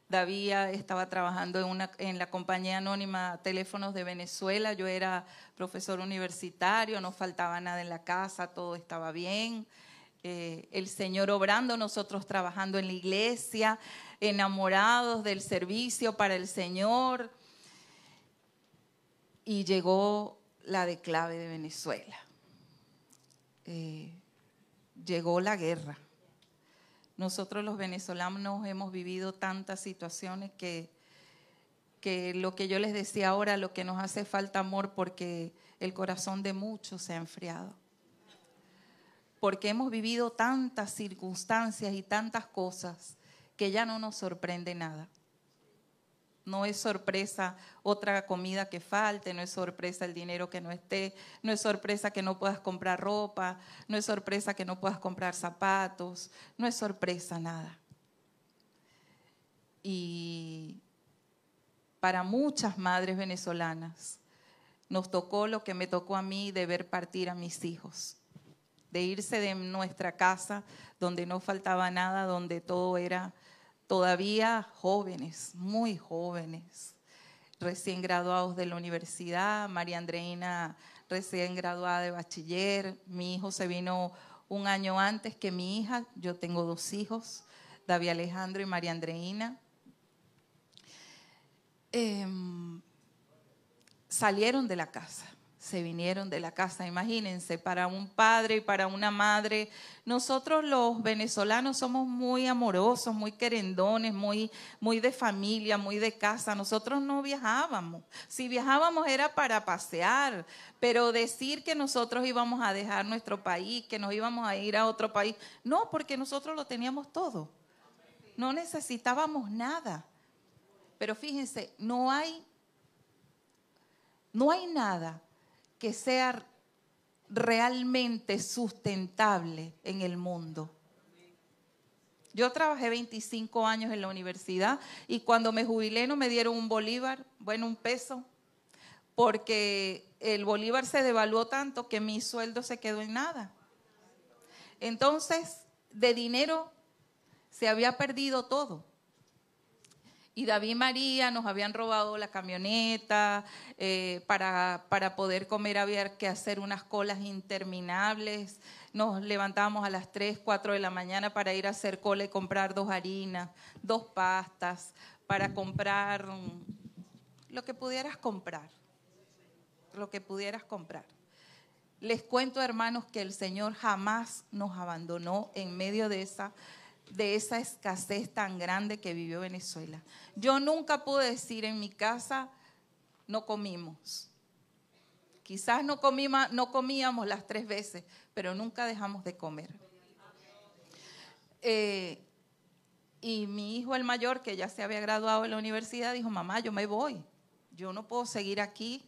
David estaba trabajando en la compañía anónima Teléfonos de Venezuela, yo era profesor universitario, no faltaba nada en la casa, todo estaba bien. Eh, el Señor obrando, nosotros trabajando en la iglesia, enamorados del servicio para el Señor. Y llegó la declave de Venezuela. Eh, llegó la guerra. Nosotros los venezolanos hemos vivido tantas situaciones que, que lo que yo les decía ahora, lo que nos hace falta amor porque el corazón de muchos se ha enfriado. Porque hemos vivido tantas circunstancias y tantas cosas que ya no nos sorprende nada. No es sorpresa otra comida que falte, no es sorpresa el dinero que no esté, no es sorpresa que no puedas comprar ropa, no es sorpresa que no puedas comprar zapatos, no es sorpresa nada. Y para muchas madres venezolanas nos tocó lo que me tocó a mí de ver partir a mis hijos, de irse de nuestra casa donde no faltaba nada, donde todo era todavía jóvenes, muy jóvenes, recién graduados de la universidad, María Andreina recién graduada de bachiller, mi hijo se vino un año antes que mi hija, yo tengo dos hijos, David Alejandro y María Andreina. Em, salieron de la casa se vinieron de la casa. Imagínense, para un padre y para una madre, nosotros los venezolanos somos muy amorosos, muy querendones, muy, muy de familia, muy de casa. Nosotros no viajábamos. Si viajábamos era para pasear, pero decir que nosotros íbamos a dejar nuestro país, que nos íbamos a ir a otro país, no, porque nosotros lo teníamos todo. No necesitábamos nada. Pero fíjense, no hay, no hay nada que sea realmente sustentable en el mundo. Yo trabajé 25 años en la universidad y cuando me jubilé no me dieron un bolívar, bueno, un peso, porque el bolívar se devaluó tanto que mi sueldo se quedó en nada. Entonces, de dinero se había perdido todo y David y María nos habían robado la camioneta, eh, para, para, poder comer había que hacer unas colas interminables, nos levantábamos a las 3, 4 de la mañana para ir a hacer cola y comprar dos harinas, dos pastas, para comprar lo que pudieras comprar, lo que pudieras comprar. Les cuento, hermanos, que el Señor jamás nos abandonó en medio de esa de esa escasez tan grande que vivió Venezuela. Yo nunca pude decir en mi casa, no comimos. Quizás no, no comíamos las tres veces, pero nunca dejamos de comer. Eh, y mi hijo el mayor, que ya se había graduado en la universidad, dijo, mamá, yo me voy. Yo no puedo seguir aquí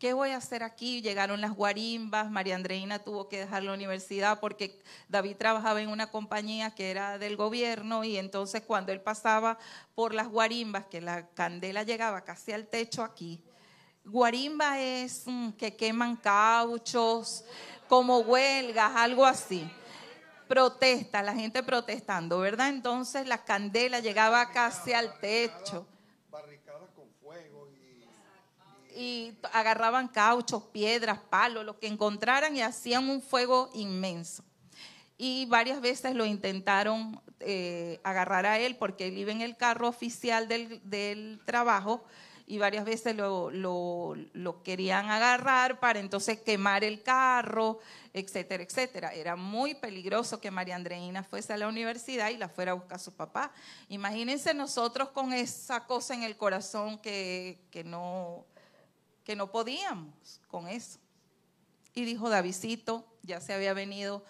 ¿qué voy a hacer aquí? Llegaron las guarimbas, María Andreina tuvo que dejar la universidad porque David trabajaba en una compañía que era del gobierno y entonces cuando él pasaba por las guarimbas, que la candela llegaba casi al techo aquí, guarimba es mm, que queman cauchos, como huelgas, algo así. Protesta, la gente protestando, ¿verdad? Entonces la candela llegaba casi al techo. Y agarraban cauchos, piedras, palos, lo que encontraran y hacían un fuego inmenso. Y varias veces lo intentaron eh, agarrar a él porque él iba en el carro oficial del, trabajo y varias veces lo, querían agarrar para entonces quemar el carro, etcétera, etcétera. Era muy peligroso que María Andreina fuese a la universidad y la fuera a buscar a su papá. Imagínense nosotros con esa cosa en el corazón que no, que no podíamos con eso. Y dijo Davidito, ya se había venido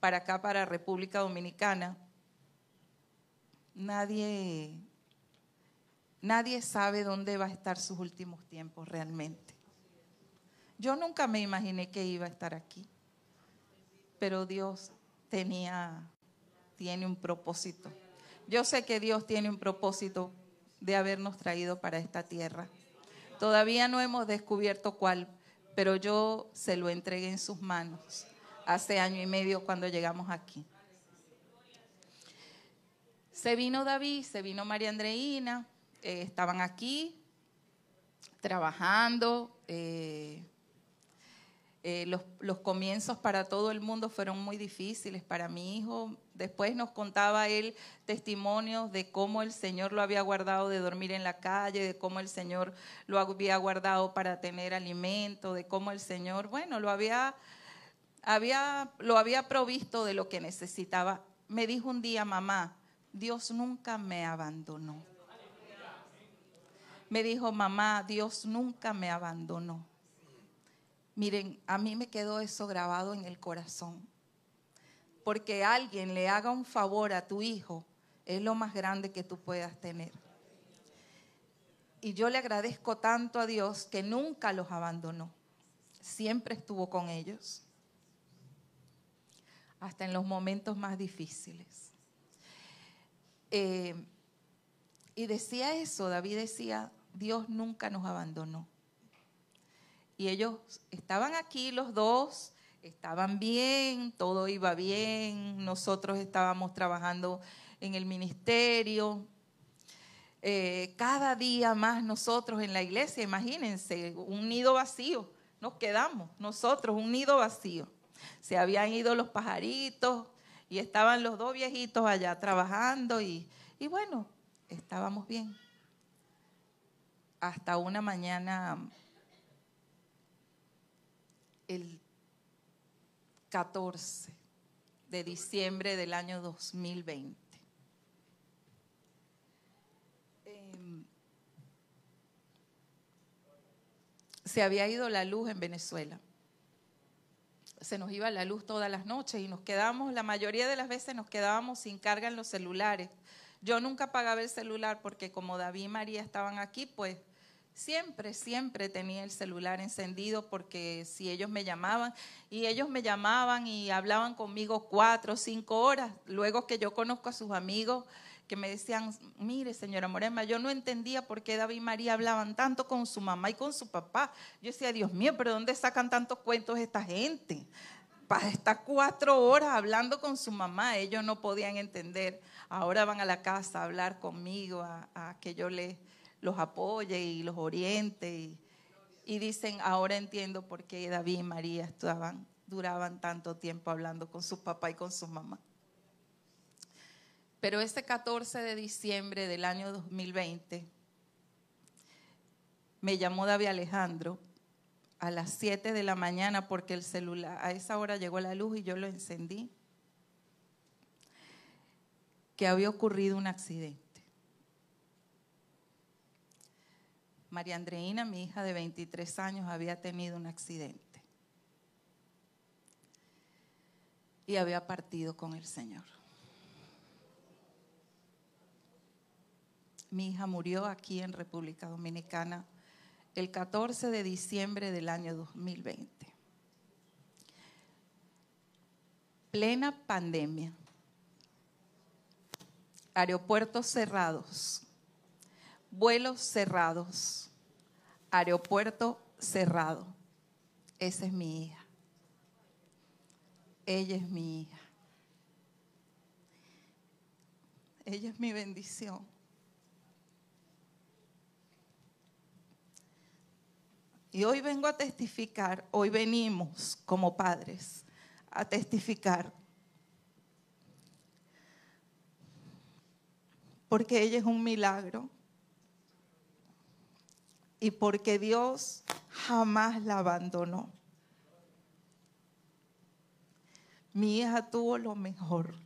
para acá, para República Dominicana, nadie, nadie sabe dónde va a estar sus últimos tiempos realmente. Yo nunca me imaginé que iba a estar aquí, pero Dios tenía, tiene un propósito. Yo sé que Dios tiene un propósito de habernos traído para esta tierra. Todavía no hemos descubierto cuál, pero yo se lo entregué en sus manos hace año y medio cuando llegamos aquí. Se vino David, se vino María Andreina, eh, estaban aquí trabajando. Eh, eh, los, los, comienzos para todo el mundo fueron muy difíciles. Para mi hijo, después nos contaba él testimonios de cómo el Señor lo había guardado de dormir en la calle, de cómo el Señor lo había guardado para tener alimento, de cómo el Señor, bueno, lo había, había, lo había provisto de lo que necesitaba. Me dijo un día, mamá, Dios nunca me abandonó. Me dijo, mamá, Dios nunca me abandonó. Miren, a mí me quedó eso grabado en el corazón. Porque alguien le haga un favor a tu hijo es lo más grande que tú puedas tener. Y yo le agradezco tanto a Dios que nunca los abandonó. Siempre estuvo con ellos. Hasta en los momentos más difíciles. Eh, y decía eso, David decía, Dios nunca nos abandonó. Y ellos estaban aquí los dos, estaban bien, todo iba bien, nosotros estábamos trabajando en el ministerio. Eh, cada día más nosotros en la iglesia, imagínense, un nido vacío, nos quedamos nosotros, un nido vacío. Se habían ido los pajaritos y estaban los dos viejitos allá trabajando y, y bueno, estábamos bien. Hasta una mañana el 14 de diciembre del año 2020. Em, se había ido la luz en Venezuela. Se nos iba la luz todas las noches y nos quedábamos, la mayoría de las veces nos quedábamos sin carga en los celulares. Yo nunca pagaba el celular porque como David y María estaban aquí, pues Siempre, siempre tenía el celular encendido porque si ellos me llamaban y ellos me llamaban y hablaban conmigo cuatro cinco horas, luego que yo conozco a sus amigos que me decían, mire señora Morema, yo no entendía por qué David y María hablaban tanto con su mamá y con su papá. Yo decía, Dios mío, pero ¿dónde sacan tantos cuentos esta gente? Para estar cuatro horas hablando con su mamá, ellos no podían entender. Ahora van a la casa a hablar conmigo, a, a que yo les los apoye y los oriente. Y, dicen, ahora entiendo por qué David y María estaban, duraban tanto tiempo hablando con su papá y con su mamá. Pero ese 14 de diciembre del año 2020, me llamó David Alejandro a las 7 de la mañana porque el celular, a esa hora llegó la luz y yo lo encendí, que había ocurrido un accidente. María Andreina, mi hija de 23 años, había tenido un accidente y había partido con el Señor. Mi hija murió aquí en República Dominicana el 14 de diciembre del año 2020. Plena pandemia. Aeropuertos cerrados vuelos cerrados, aeropuerto cerrado. Esa es mi hija. Ella es mi hija. Ella es mi bendición. Y hoy vengo a testificar, hoy venimos como padres a testificar. Porque ella es un milagro y porque Dios jamás la abandonó. Mi hija tuvo lo mejor.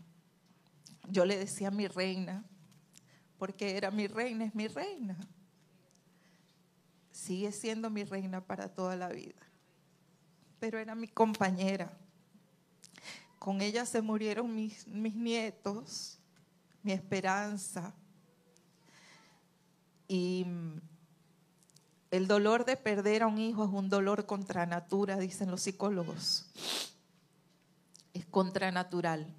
Yo le decía mi reina, porque era mi reina, es mi reina. Sigue siendo mi reina para toda la vida. Pero era mi compañera. Con ella se murieron mis, mis nietos mi esperanza. Y el dolor de perder a un hijo es un dolor contra natura, dicen los psicólogos. Es contranatural,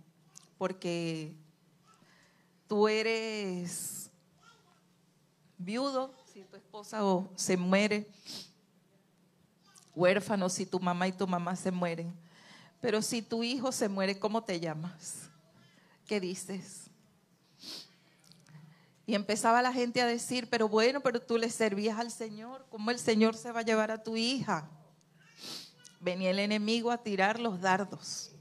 porque tú eres viudo si tu esposa se muere, huérfano si tu mamá y tu mamá se mueren. Pero si tu hijo se muere, ¿cómo te llamas? ¿Qué dices? Y empezaba la gente a decir, pero bueno, pero tú le servías al Señor, ¿cómo el Señor se va a llevar a tu hija? Venía el enemigo a tirar los dardos.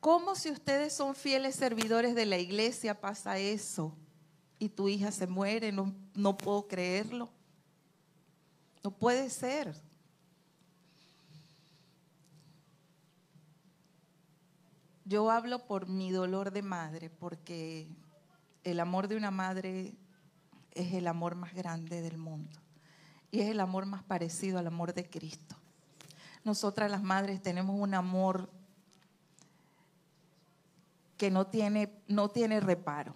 ¿Cómo si ustedes son fieles servidores de la iglesia pasa eso? Y tu hija se muere, no, no puedo creerlo. No puede ser. Yo hablo por mi dolor de madre, porque el amor de una madre es el amor más grande del mundo y es el amor más parecido al amor de Cristo. Nosotras las madres tenemos un amor que no tiene, no tiene reparo.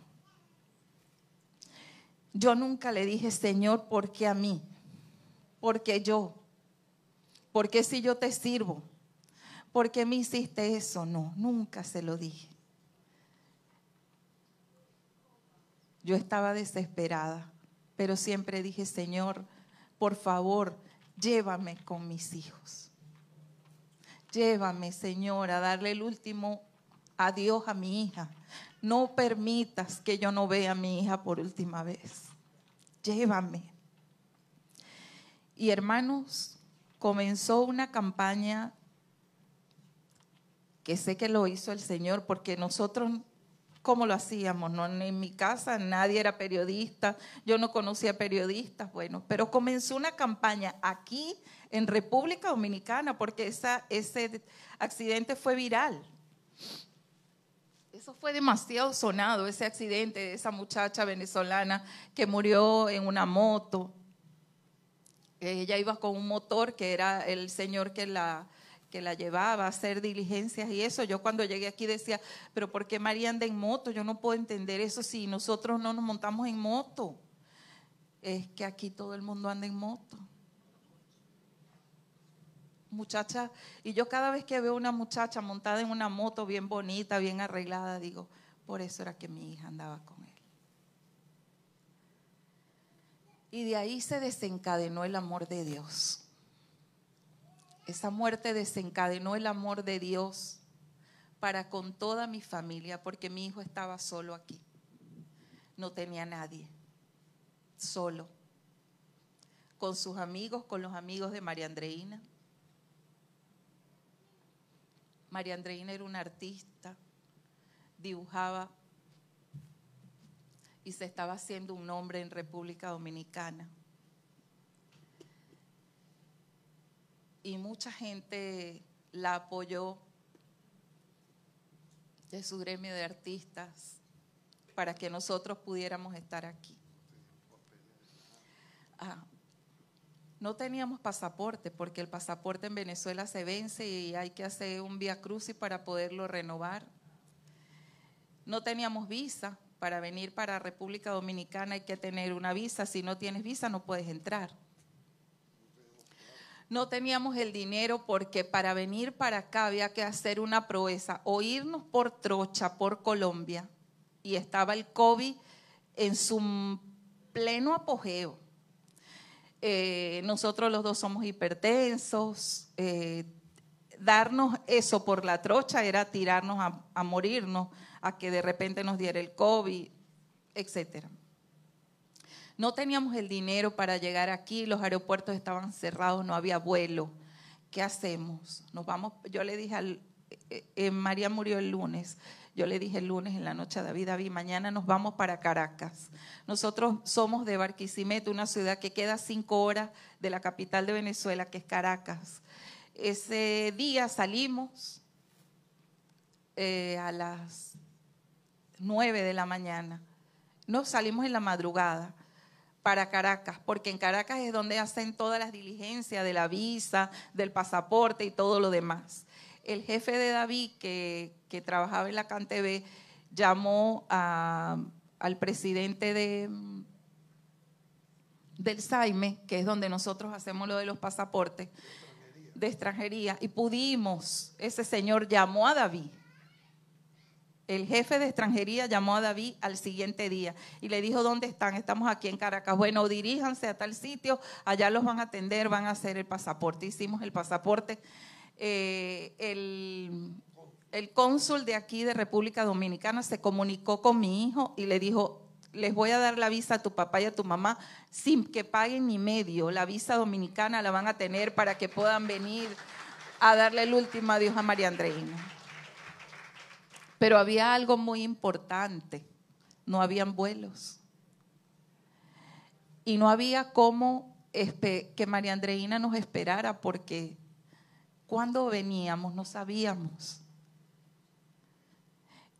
Yo nunca le dije, Señor, ¿por qué a mí? ¿Por qué yo? ¿Por qué si yo te sirvo? ¿Por qué me hiciste eso? No, nunca se lo dije. Yo estaba desesperada, pero siempre dije, Señor, por favor, llévame con mis hijos. Llévame, Señor, a darle el último adiós a mi hija. No permitas que yo no vea a mi hija por última vez. Llévame. Y hermanos, comenzó una campaña que sé que lo hizo el Señor porque nosotros ¿Cómo lo hacíamos? No, en mi casa nadie era periodista, yo no conocía periodistas, bueno, pero comenzó una campaña aquí en República Dominicana porque ese accidente fue viral. Eso fue demasiado sonado, ese accidente de esa muchacha venezolana que murió en una moto. Ella iba con un motor que era el señor que la que la llevaba a hacer diligencias y eso. Yo cuando llegué aquí decía, pero ¿por qué María anda en moto? Yo no puedo entender eso si nosotros no nos montamos en moto. Es que aquí todo el mundo anda en moto. Muchacha, y yo cada vez que veo una muchacha montada en una moto bien bonita, bien arreglada, digo, por eso era que mi hija andaba con él. Y de ahí se desencadenó el amor de Dios. Esa muerte desencadenó el amor de Dios para con toda mi familia, porque mi hijo estaba solo aquí. No tenía nadie, solo, con sus amigos, con los amigos de María Andreina. María Andreina era una artista, dibujaba y se estaba haciendo un nombre en República Dominicana. Y mucha gente la apoyó de su gremio de artistas para que nosotros pudiéramos estar aquí. Ah, no teníamos pasaporte porque el pasaporte en Venezuela se vence y hay que hacer un vía crucis para poderlo renovar. No teníamos visa para venir para República Dominicana hay que tener una visa. Si no tienes visa no puedes entrar no teníamos el dinero porque para venir para acá había que hacer una proeza o irnos por trocha por Colombia y estaba el COVID en su pleno apogeo. Eh, nosotros los dos somos hipertensos, eh, darnos eso por la trocha era tirarnos a, a morirnos, a que de repente nos diera el COVID, etcétera. No teníamos el dinero para llegar aquí, los aeropuertos estaban cerrados, no había vuelo. ¿Qué hacemos? Nos vamos, yo le dije al, eh, eh, María murió el lunes. Yo le dije el lunes en la noche a David, David, mañana nos vamos para Caracas. Nosotros somos de Barquisimeto, una ciudad que queda cinco horas de la capital de Venezuela, que es Caracas. Ese día salimos eh, a las nueve de la mañana. No salimos en la madrugada para Caracas, porque en Caracas es donde hacen todas las diligencias de la visa, del pasaporte y todo lo demás. El jefe de David, que, trabajaba en la CanTV, llamó al presidente de, del SAIME, que es donde nosotros hacemos lo de los pasaportes de extranjería, y pudimos, ese señor llamó a David el jefe de extranjería llamó a David al siguiente día y le dijo, ¿dónde están? Estamos aquí en Caracas. Bueno, diríjanse a tal sitio, allá los van a atender, van a hacer el pasaporte. Hicimos el pasaporte. Eh, el, el cónsul de aquí de República Dominicana se comunicó con mi hijo y le dijo, les voy a dar la visa a tu papá y a tu mamá sin que paguen ni medio. La visa dominicana la van a tener para que puedan venir a darle el último adiós a María Andreina. Pero había algo muy importante, no habían vuelos. Y no había cómo que María Andreina nos esperara porque cuando veníamos no sabíamos.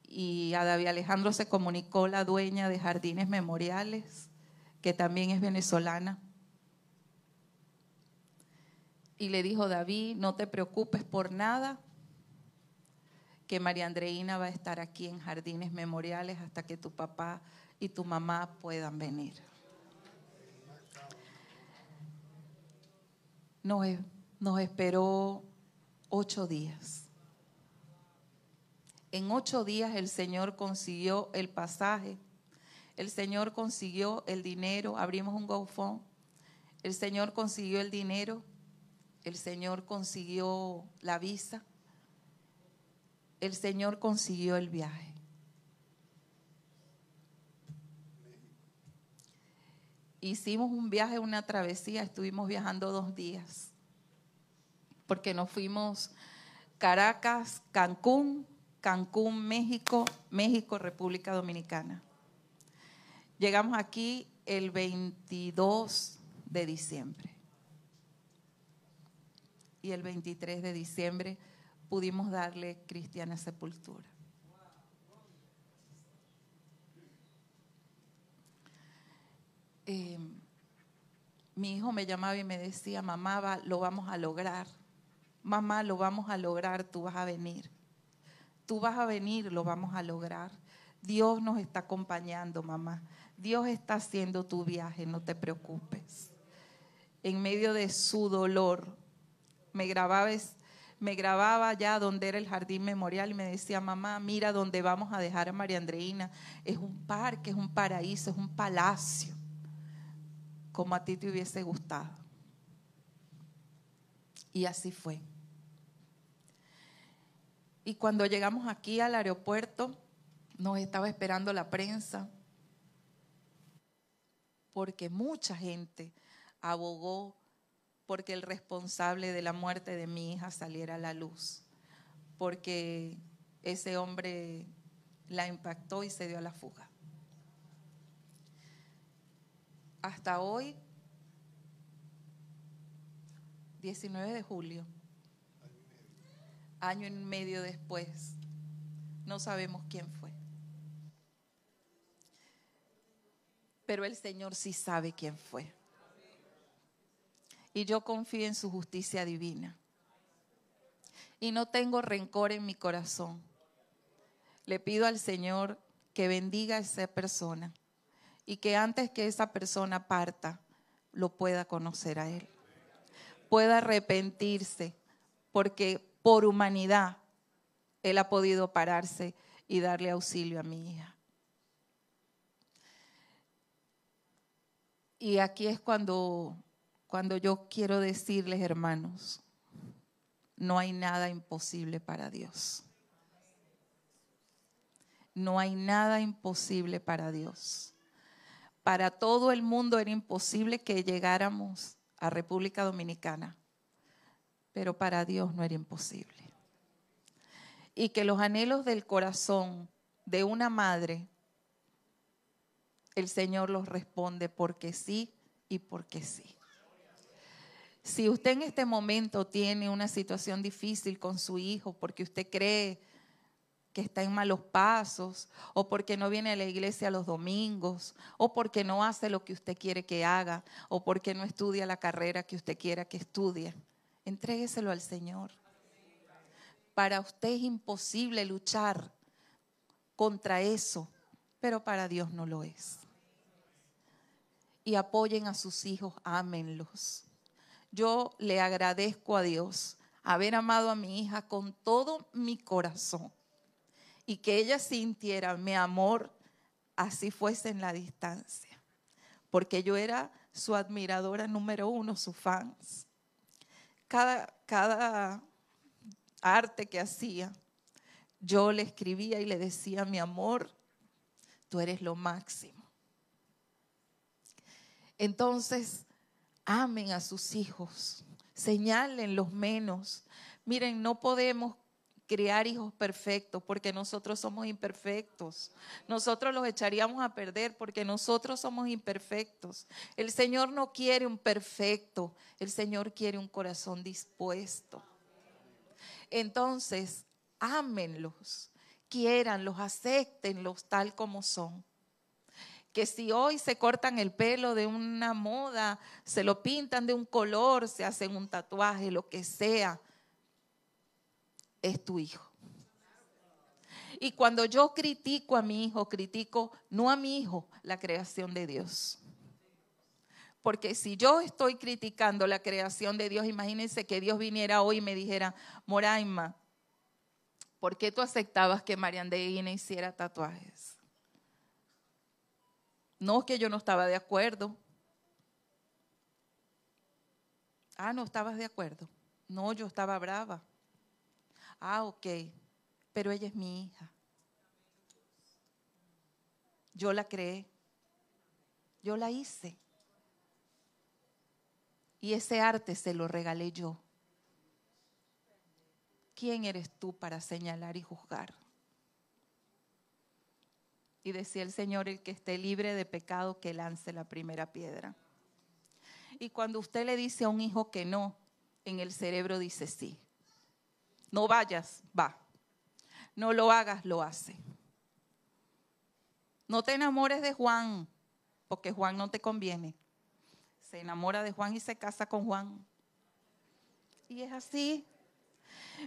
Y a David Alejandro se comunicó la dueña de Jardines Memoriales, que también es venezolana. Y le dijo, David, no te preocupes por nada, que María Andreina va a estar aquí en Jardines Memoriales hasta que tu papá y tu mamá puedan venir. Nos, nos esperó ocho días. En ocho días el Señor consiguió el pasaje, el Señor consiguió el dinero, abrimos un GoFund, el Señor consiguió el dinero, el Señor consiguió la visa el Señor consiguió el viaje. Hicimos un viaje, una travesía, estuvimos viajando dos días, porque nos fuimos Caracas, Cancún, Cancún, México, México, República Dominicana. Llegamos aquí el 22 de diciembre. Y el 23 de diciembre pudimos darle cristiana sepultura. Eh, mi hijo me llamaba y me decía, mamá, lo vamos a lograr. Mamá, lo vamos a lograr, tú vas a venir. Tú vas a venir, lo vamos a lograr. Dios nos está acompañando, mamá. Dios está haciendo tu viaje, no te preocupes. En medio de su dolor, me grababa me grababa ya donde era el jardín memorial y me decía, mamá, mira donde vamos a dejar a María Andreina. Es un parque, es un paraíso, es un palacio, como a ti te hubiese gustado. Y así fue. Y cuando llegamos aquí al aeropuerto, nos estaba esperando la prensa, porque mucha gente abogó porque el responsable de la muerte de mi hija saliera a la luz, porque ese hombre la impactó y se dio a la fuga. Hasta hoy, 19 de julio, año y medio después, no sabemos quién fue. Pero el Señor sí sabe quién fue y yo confío en su justicia divina. Y no tengo rencor en mi corazón. Le pido al Señor que bendiga a esa persona y que antes que esa persona parta, lo pueda conocer a Él. Pueda arrepentirse, porque por humanidad Él ha podido pararse y darle auxilio a mi hija. Y aquí es cuando cuando yo quiero decirles, hermanos, no hay nada imposible para Dios. No hay nada imposible para Dios. Para todo el mundo era imposible que llegáramos a República Dominicana, pero para Dios no era imposible. Y que los anhelos del corazón de una madre, el Señor los responde porque sí y porque sí. Si usted en este momento tiene una situación difícil con su hijo porque usted cree que está en malos pasos, o porque no viene a la iglesia los domingos, o porque no hace lo que usted quiere que haga, o porque no estudia la carrera que usted quiera que estudie, entrégueselo al Señor. Para usted es imposible luchar contra eso, pero para Dios no lo es. Y apoyen a sus hijos, ámenlos. Yo le agradezco a Dios haber amado a mi hija con todo mi corazón y que ella sintiera mi amor así fuese en la distancia, porque yo era su admiradora número uno, su fans. Cada, cada arte que hacía, yo le escribía y le decía, mi amor, tú eres lo máximo. Entonces, amen a sus hijos, señalen los menos. Miren, no podemos criar hijos perfectos porque nosotros somos imperfectos. Nosotros los echaríamos a perder porque nosotros somos imperfectos. El Señor no quiere un perfecto, el Señor quiere un corazón dispuesto. Entonces, ámenlos, quiéranlos, acéptenlos tal como son. Que si hoy se cortan el pelo de una moda, se lo pintan de un color, se hacen un tatuaje, lo que sea, es tu hijo. Y cuando yo critico a mi hijo, critico no a mi hijo, la creación de Dios. Porque si yo estoy criticando la creación de Dios, imagínense que Dios viniera hoy y me dijera, Moraima, ¿por qué tú aceptabas que Marian de hiciera tatuajes? No es que yo no estaba de acuerdo. Ah, no estabas de acuerdo. No, yo estaba brava. Ah, ok, pero ella es mi hija. Yo la creé. Yo la hice. Y ese arte se lo regalé yo. ¿Quién eres tú para señalar y juzgar? Y decía el Señor, el que esté libre de pecado, que lance la primera piedra. Y cuando usted le dice a un hijo que no, en el cerebro dice sí. No vayas, va. No lo hagas, lo hace. No te enamores de Juan, porque Juan no te conviene. Se enamora de Juan y se casa con Juan. Y es así.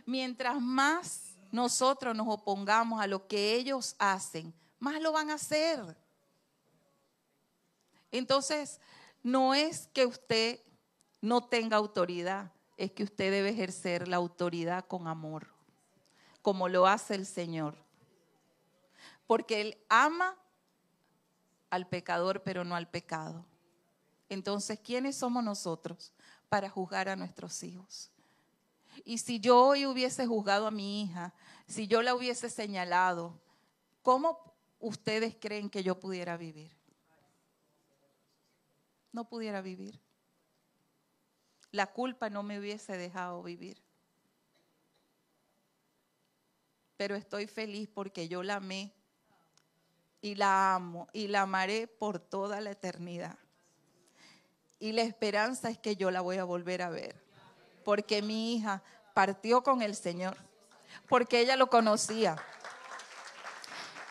Mientras más nosotros nos opongamos a lo que ellos hacen, más lo van a hacer. Entonces, no es que usted no tenga autoridad, es que usted debe ejercer la autoridad con amor, como lo hace el Señor. Porque Él ama al pecador, pero no al pecado. Entonces, ¿quiénes somos nosotros para juzgar a nuestros hijos? Y si yo hoy hubiese juzgado a mi hija, si yo la hubiese señalado, ¿cómo ustedes creen que yo pudiera vivir? No pudiera vivir la culpa no me hubiese dejado vivir. Pero estoy feliz porque yo la amé y la amo y la amaré por toda la eternidad. Y la esperanza es que yo la voy a volver a ver. Porque mi hija partió con el Señor. Porque ella lo conocía.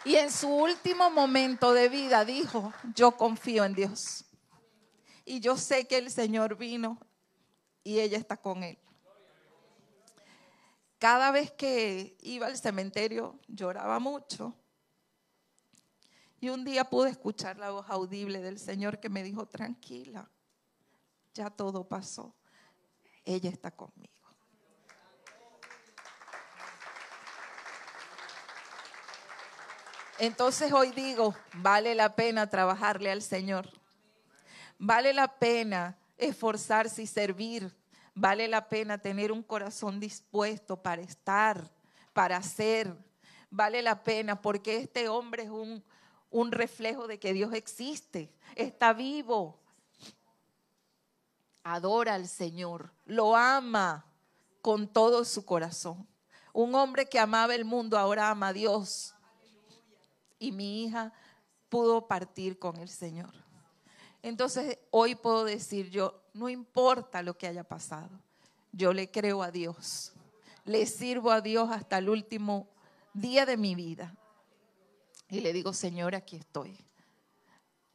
Y en su último momento de vida dijo, yo confío en Dios. Y yo sé que el Señor vino y ella está con él. Cada vez que iba al cementerio lloraba mucho. Y un día pude escuchar la voz audible del Señor que me dijo, tranquila, ya todo pasó, ella está conmigo. Entonces hoy digo, vale la pena trabajarle al Señor. Vale la pena esforzarse y servir. Vale la pena tener un corazón dispuesto para estar, para hacer. Vale la pena porque este hombre es un, un reflejo de que Dios existe, está vivo. Adora al Señor, lo ama con todo su corazón. Un hombre que amaba el mundo ahora ama a Dios. Y mi hija pudo partir con el Señor. Entonces hoy puedo decir yo, no importa lo que haya pasado, yo le creo a Dios, le sirvo a Dios hasta el último día de mi vida. Y le digo, Señor, aquí estoy.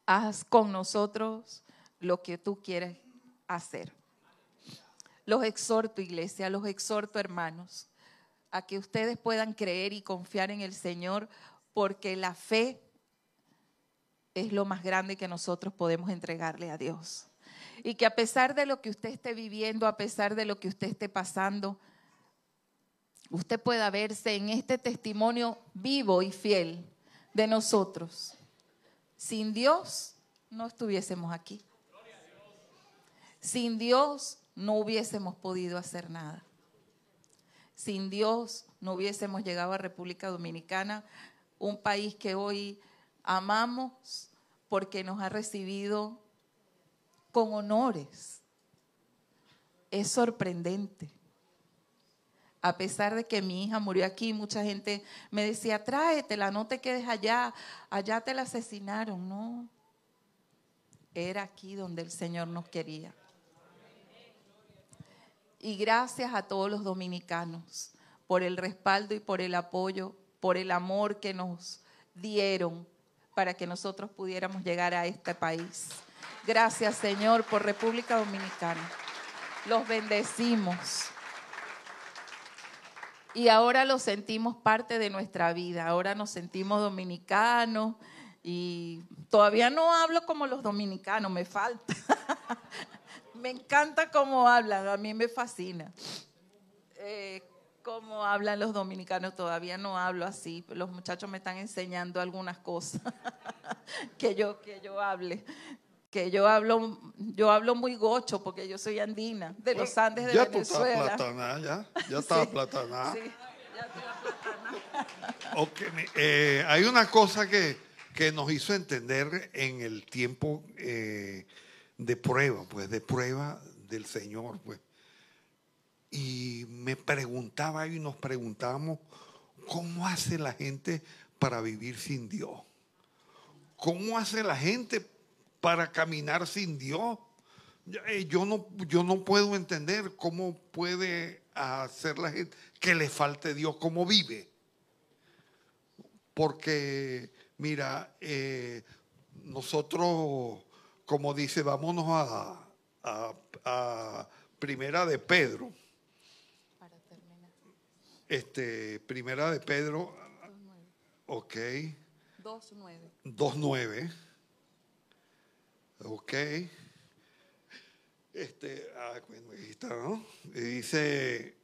Haz con nosotros lo que tú quieres hacer. Los exhorto, iglesia, los exhorto, hermanos, a que ustedes puedan creer y confiar en el Señor porque la fe es lo más grande que nosotros podemos entregarle a Dios. Y que a pesar de lo que usted esté viviendo, a pesar de lo que usted esté pasando, usted pueda verse en este testimonio vivo y fiel de nosotros. Sin Dios no estuviésemos aquí. Sin Dios no hubiésemos podido hacer nada. Sin Dios no hubiésemos llegado a República Dominicana, un país que hoy amamos porque nos ha recibido con honores. Es sorprendente. A pesar de que mi hija murió aquí, mucha gente me decía, tráetela, no te quedes allá, allá te la asesinaron. No, era aquí donde el Señor nos quería. Y gracias a todos los dominicanos por el respaldo y por el apoyo, por el amor que nos dieron para que nosotros pudiéramos llegar a este país. Gracias Señor por República Dominicana. Los bendecimos. Y ahora lo sentimos parte de nuestra vida. Ahora nos sentimos dominicanos y todavía no hablo como los dominicanos, me falta. me encanta cómo hablan, a mí me fascina. Eh, cómo hablan los dominicanos, todavía no hablo así, los muchachos me están enseñando algunas cosas que yo que yo hable, que yo hablo yo hablo muy gocho porque yo soy andina de los Andes de ya Venezuela. Tú estás platanada, ya, ya estaba platanada. Sí, ya estoy aplatanada. Ok, eh, hay una cosa que, que, nos hizo entender en el tiempo eh, de prueba, pues de prueba del Señor, pues. Y me preguntaba y nos preguntábamos, ¿cómo hace la gente para vivir sin Dios? ¿Cómo hace la gente para caminar sin Dios? Eh, yo no, yo no puedo entender cómo puede hacer la gente que le falte Dios, cómo vive. Porque, mira, eh, nosotros como dice, vámonos a, a, Primera de Pedro. Este, Primera de Pedro. 2.9. Ok. 2.9. 2.9. Ok. Este, ah, bueno, ahí está, ¿no? Y dice,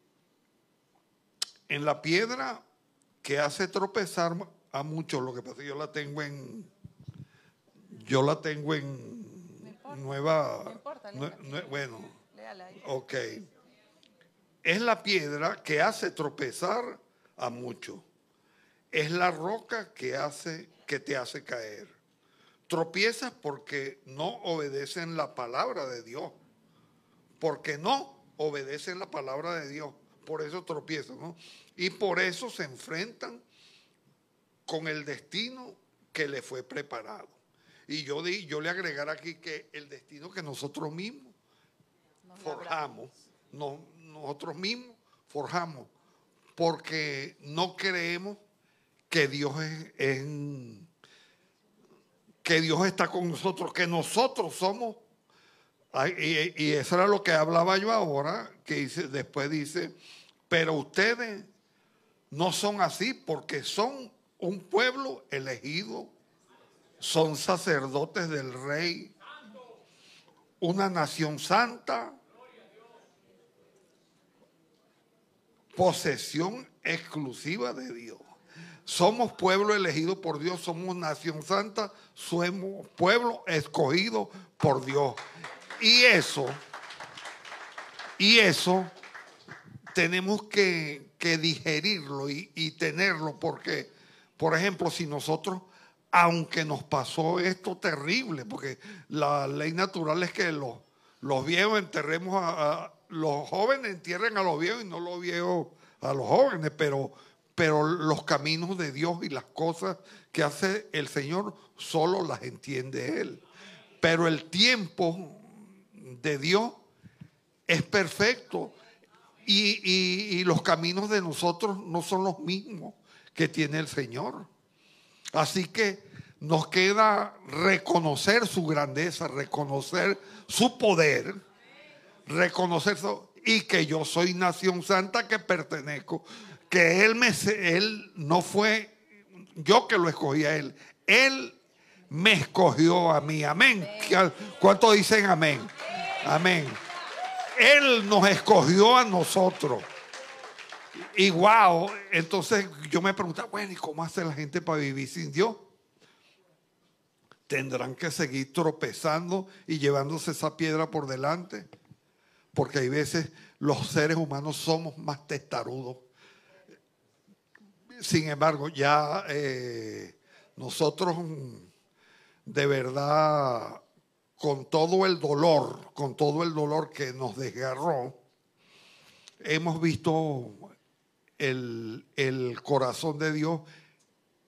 en la piedra que hace tropezar a muchos, lo que pasa es que yo la tengo en, yo la tengo en nueva. No importa, nue- nue- bueno, Léala ahí. ok. Es la piedra que hace tropezar a muchos. Es la roca que hace que te hace caer. Tropiezas porque no obedecen la palabra de Dios. Porque no obedecen la palabra de Dios. Por eso tropiezan, ¿no? Y por eso se enfrentan con el destino que le fue preparado. Y yo, di, yo le agregar aquí que el destino que nosotros mismos Nos forjamos, no, nosotros mismos forjamos, porque no creemos que Dios es, que Dios está con nosotros, que nosotros somos. Y, y eso era lo que hablaba yo ahora, que dice, después dice, pero ustedes no son así porque son un pueblo elegido, son sacerdotes del rey, una nación santa, posesión exclusiva de Dios. Somos pueblo elegido por Dios, somos nación santa, somos pueblo escogido por Dios. Y eso, y eso tenemos que, digerirlo y, tenerlo, porque, por ejemplo, si nosotros, aunque nos pasó esto terrible, porque la ley natural es que los, viejos enterremos a- los jóvenes entierren a los viejos y no los viejos a los jóvenes, pero, pero los caminos de Dios y las cosas que hace el Señor solo las entiende Él. Pero el tiempo de Dios es perfecto y, y- y los caminos de nosotros no son los mismos que tiene el Señor. Así que nos queda reconocer su grandeza, reconocer su poder, reconocer su- y que yo soy nación santa que pertenezco, que él me él no fue yo que lo escogí a Él. Él me escogió a mí. Amén. ¿Cuántos dicen amén? Amén. Él nos escogió a nosotros. Y wow, entonces yo me preguntaba, bueno, ¿y cómo hace la gente para vivir sin Dios? Tendrán que seguir tropezando y llevándose esa piedra por delante. Porque hay veces los seres humanos somos más testarudos. Sin embargo, ya eh, nosotros de verdad, con todo el dolor, con todo el dolor que nos desgarró, hemos visto el, corazón de Dios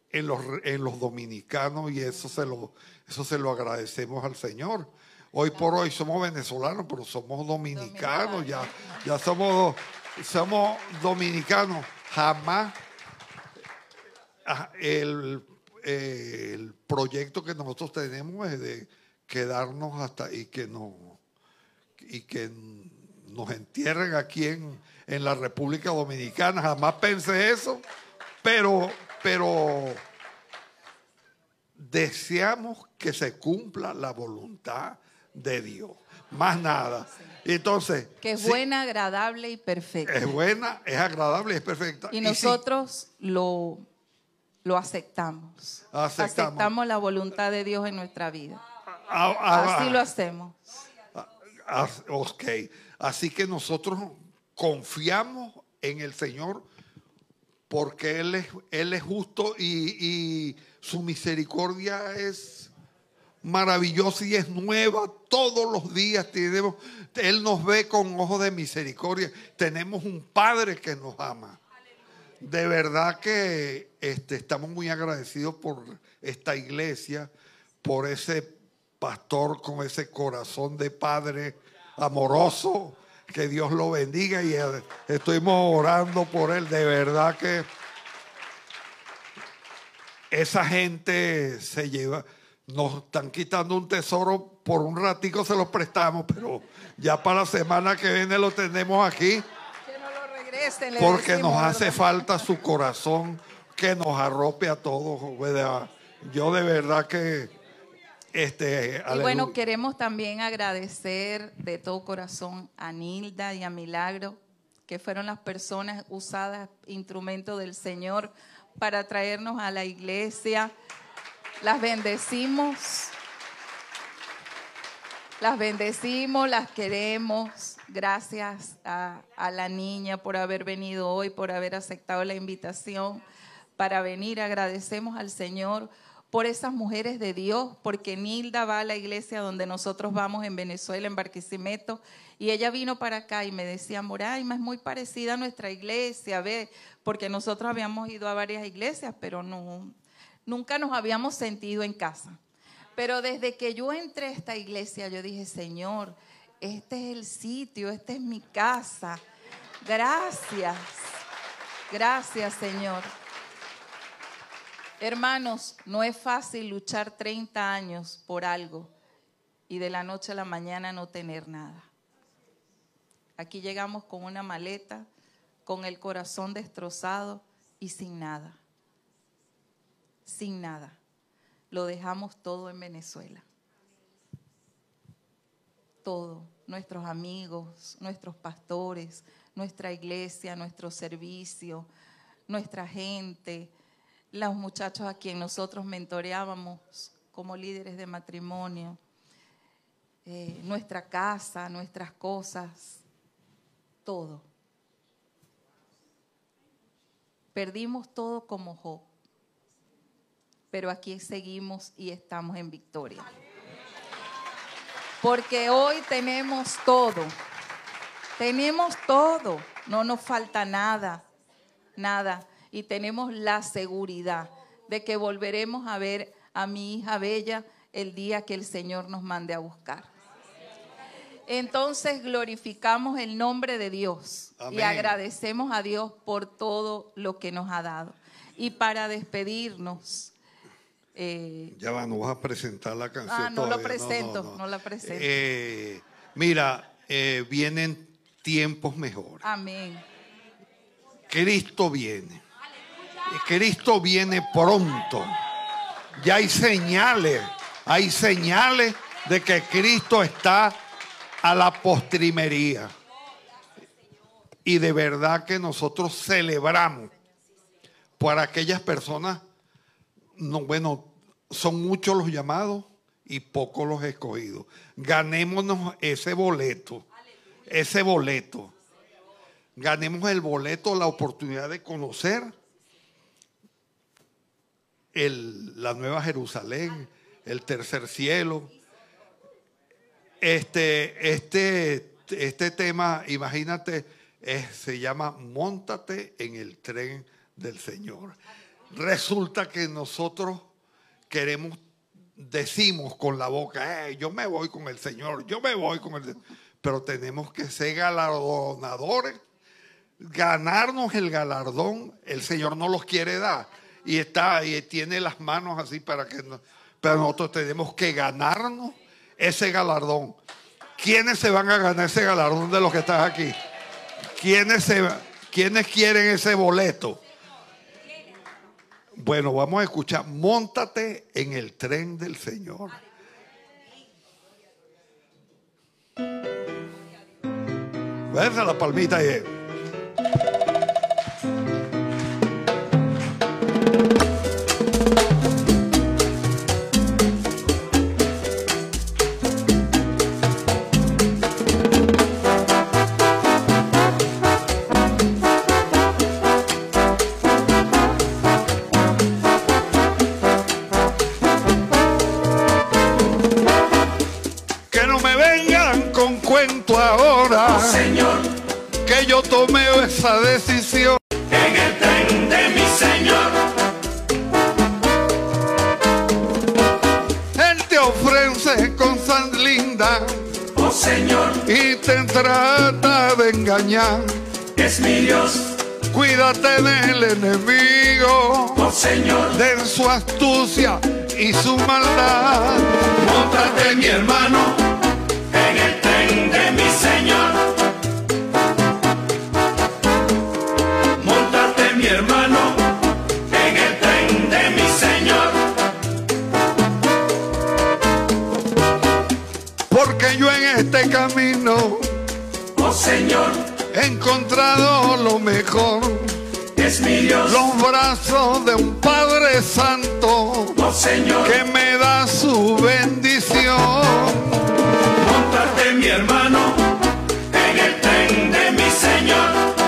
en los, en los dominicanos y eso se, lo, eso se lo agradecemos al Señor. Hoy por hoy somos venezolanos, pero somos dominicanos, ya, ya somos, somos dominicanos. Jamás ah, el, el proyecto que nosotros tenemos es de quedarnos hasta y que no y que nos entierren aquí en, en la República Dominicana. Jamás pensé eso, pero, pero deseamos que se cumpla la voluntad de Dios. Más nada. Entonces. Que es buena, agradable y perfecta. Es buena, es agradable y es perfecta. Y, nosotros lo, lo aceptamos. aceptamos. la voluntad de Dios en nuestra vida. Ah, ah, Así lo hacemos. Ah, ok. Así que nosotros confiamos en el Señor porque Él es, Él es justo y, y su misericordia es maravillosa y es nueva. Todos los días tenemos, Él nos ve con ojos de misericordia. Tenemos un Padre que nos ama. De verdad que este, estamos muy agradecidos por esta iglesia, por ese pastor con ese corazón de Padre amoroso. Que Dios lo bendiga y eh, estuvimos orando por él. De verdad que esa gente se lleva, nos están quitando un tesoro, por un ratico se los prestamos, pero ya para la semana que viene lo tenemos aquí. Que no lo regresen. Porque nos hace falta su corazón que nos arrope a todos. Yo de verdad que... Este, y bueno, queremos también agradecer de todo corazón a Nilda y a Milagro, que fueron las personas usadas, instrumento del Señor, para traernos a la iglesia las bendecimos. Las bendecimos, las queremos. Gracias a, la niña por haber venido hoy, por haber aceptado la invitación para venir. Agradecemos al Señor por esas mujeres de Dios, porque Nilda va a la iglesia donde nosotros vamos en Venezuela, en Barquisimeto, y ella vino para acá y me decía, Moraima es muy parecida a nuestra iglesia, ve, porque nosotros habíamos ido a varias iglesias, pero no, nunca nos habíamos sentido en casa. Pero desde que yo entré a esta iglesia, yo dije, Señor, este es el sitio, esta es mi casa. Gracias, gracias Señor. Hermanos, no es fácil luchar 30 años por algo y de la noche a la mañana no tener nada. Aquí llegamos con una maleta, con el corazón destrozado y sin nada sin nada. Lo dejamos todo en Venezuela. Todo. Nuestros amigos, nuestros pastores, nuestra iglesia, nuestro servicio, nuestra gente, los muchachos a quien nosotros mentoreábamos como líderes de matrimonio, eh, nuestra casa, nuestras cosas, todo. Perdimos todo como Job pero aquí seguimos y estamos en victoria. Porque hoy tenemos todo, tenemos todo, no nos falta nada, nada. Y tenemos la seguridad de que volveremos a ver a mi hija Bella el día que el Señor nos mande a buscar. Entonces glorificamos el nombre de Dios y agradecemos a Dios por todo lo que nos ha dado. Y para despedirnos, eh, ya va, no vas a presentar la canción. Ah, no lo presento, no, la presento. Eh, mira, eh, vienen tiempos mejores. Amén. Cristo viene. Cristo viene pronto. Ya hay señales, hay señales de que Cristo está a la postrimería. Y de verdad que nosotros celebramos por aquellas personas, no, bueno, son muchos los llamados y pocos los escogidos. Ganémonos ese boleto, ese boleto. Ganemos el boleto, la oportunidad de conocer el, la nueva Jerusalén, el tercer cielo. Este, este, este tema, imagínate, se llama Móntate en el tren del Señor. Resulta que nosotros queremos, decimos con la boca, yo me voy con el Señor, yo me voy con el Pero tenemos que ser galardonadores, ganarnos el galardón, el Señor no los quiere dar. Y está y tiene las manos así para que no, pero nosotros tenemos que ganarnos ese galardón. ¿Quiénes se van a ganar ese galardón de los que están aquí? ¿Quiénes, se, ¿Quiénes quieren ese boleto? Bueno, vamos a escuchar. Móntate en el tren del Señor. La palmita ahí. Esa decisión. En el tren de mi Señor. Él te ofrece cosas lindas. Oh Señor. Y te trata de engañar. Es mi Dios. Cuídate del enemigo. Oh Señor. De su astucia y su maldad. Móntate mi hermano en el tren de mi Señor. Este camino, oh Señor, he encontrado lo mejor. Es mi Dios. Los brazos de un Padre Santo, oh Señor, que me da su bendición. Montarte mi hermano en el tren de mi Señor.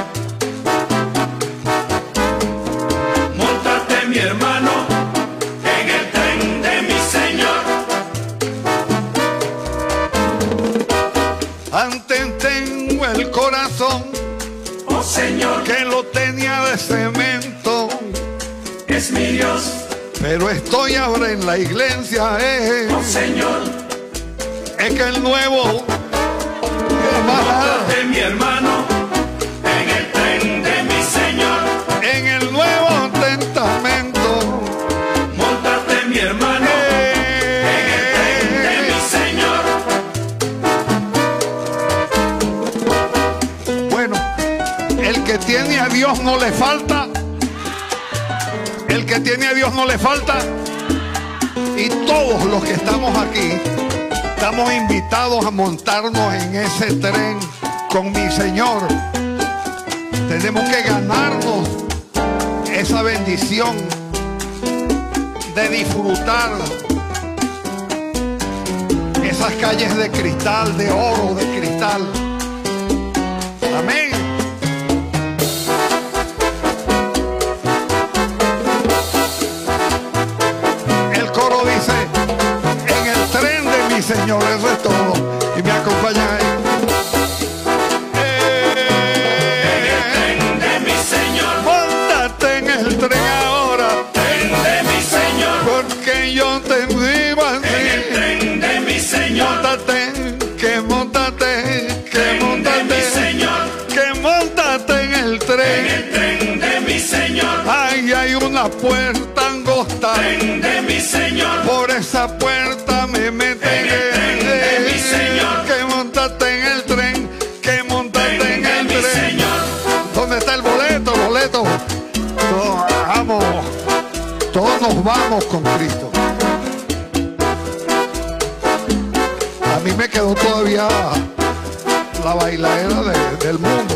Mi Dios, pero estoy ahora en la iglesia, eh. oh Señor, es que el nuevo es de mi hermano en el tren de mi Señor, en el Nuevo Testamento, montate mi hermano. tiene a Dios no le falta. Que tiene a Dios no le falta. Y todos los que estamos aquí estamos invitados a montarnos en ese tren con mi Señor. Tenemos que ganarnos esa bendición de disfrutar esas calles de cristal, de oro, de cristal. Señor, eso es todo. Y me acompañan ahí. en el tren de mi Señor. Montate en el tren ahora. Tren de mi Señor. Porque yo te así. En el tren de mi Señor. Montate, que montate, que montate. mi Señor. Que montate en el tren. En el tren de mi Señor. Ahí hay una puerta angosta. Tren de mi Señor. Por esa puerta vamos con Cristo. A mí me quedó todavía la bailadera de- del mundo.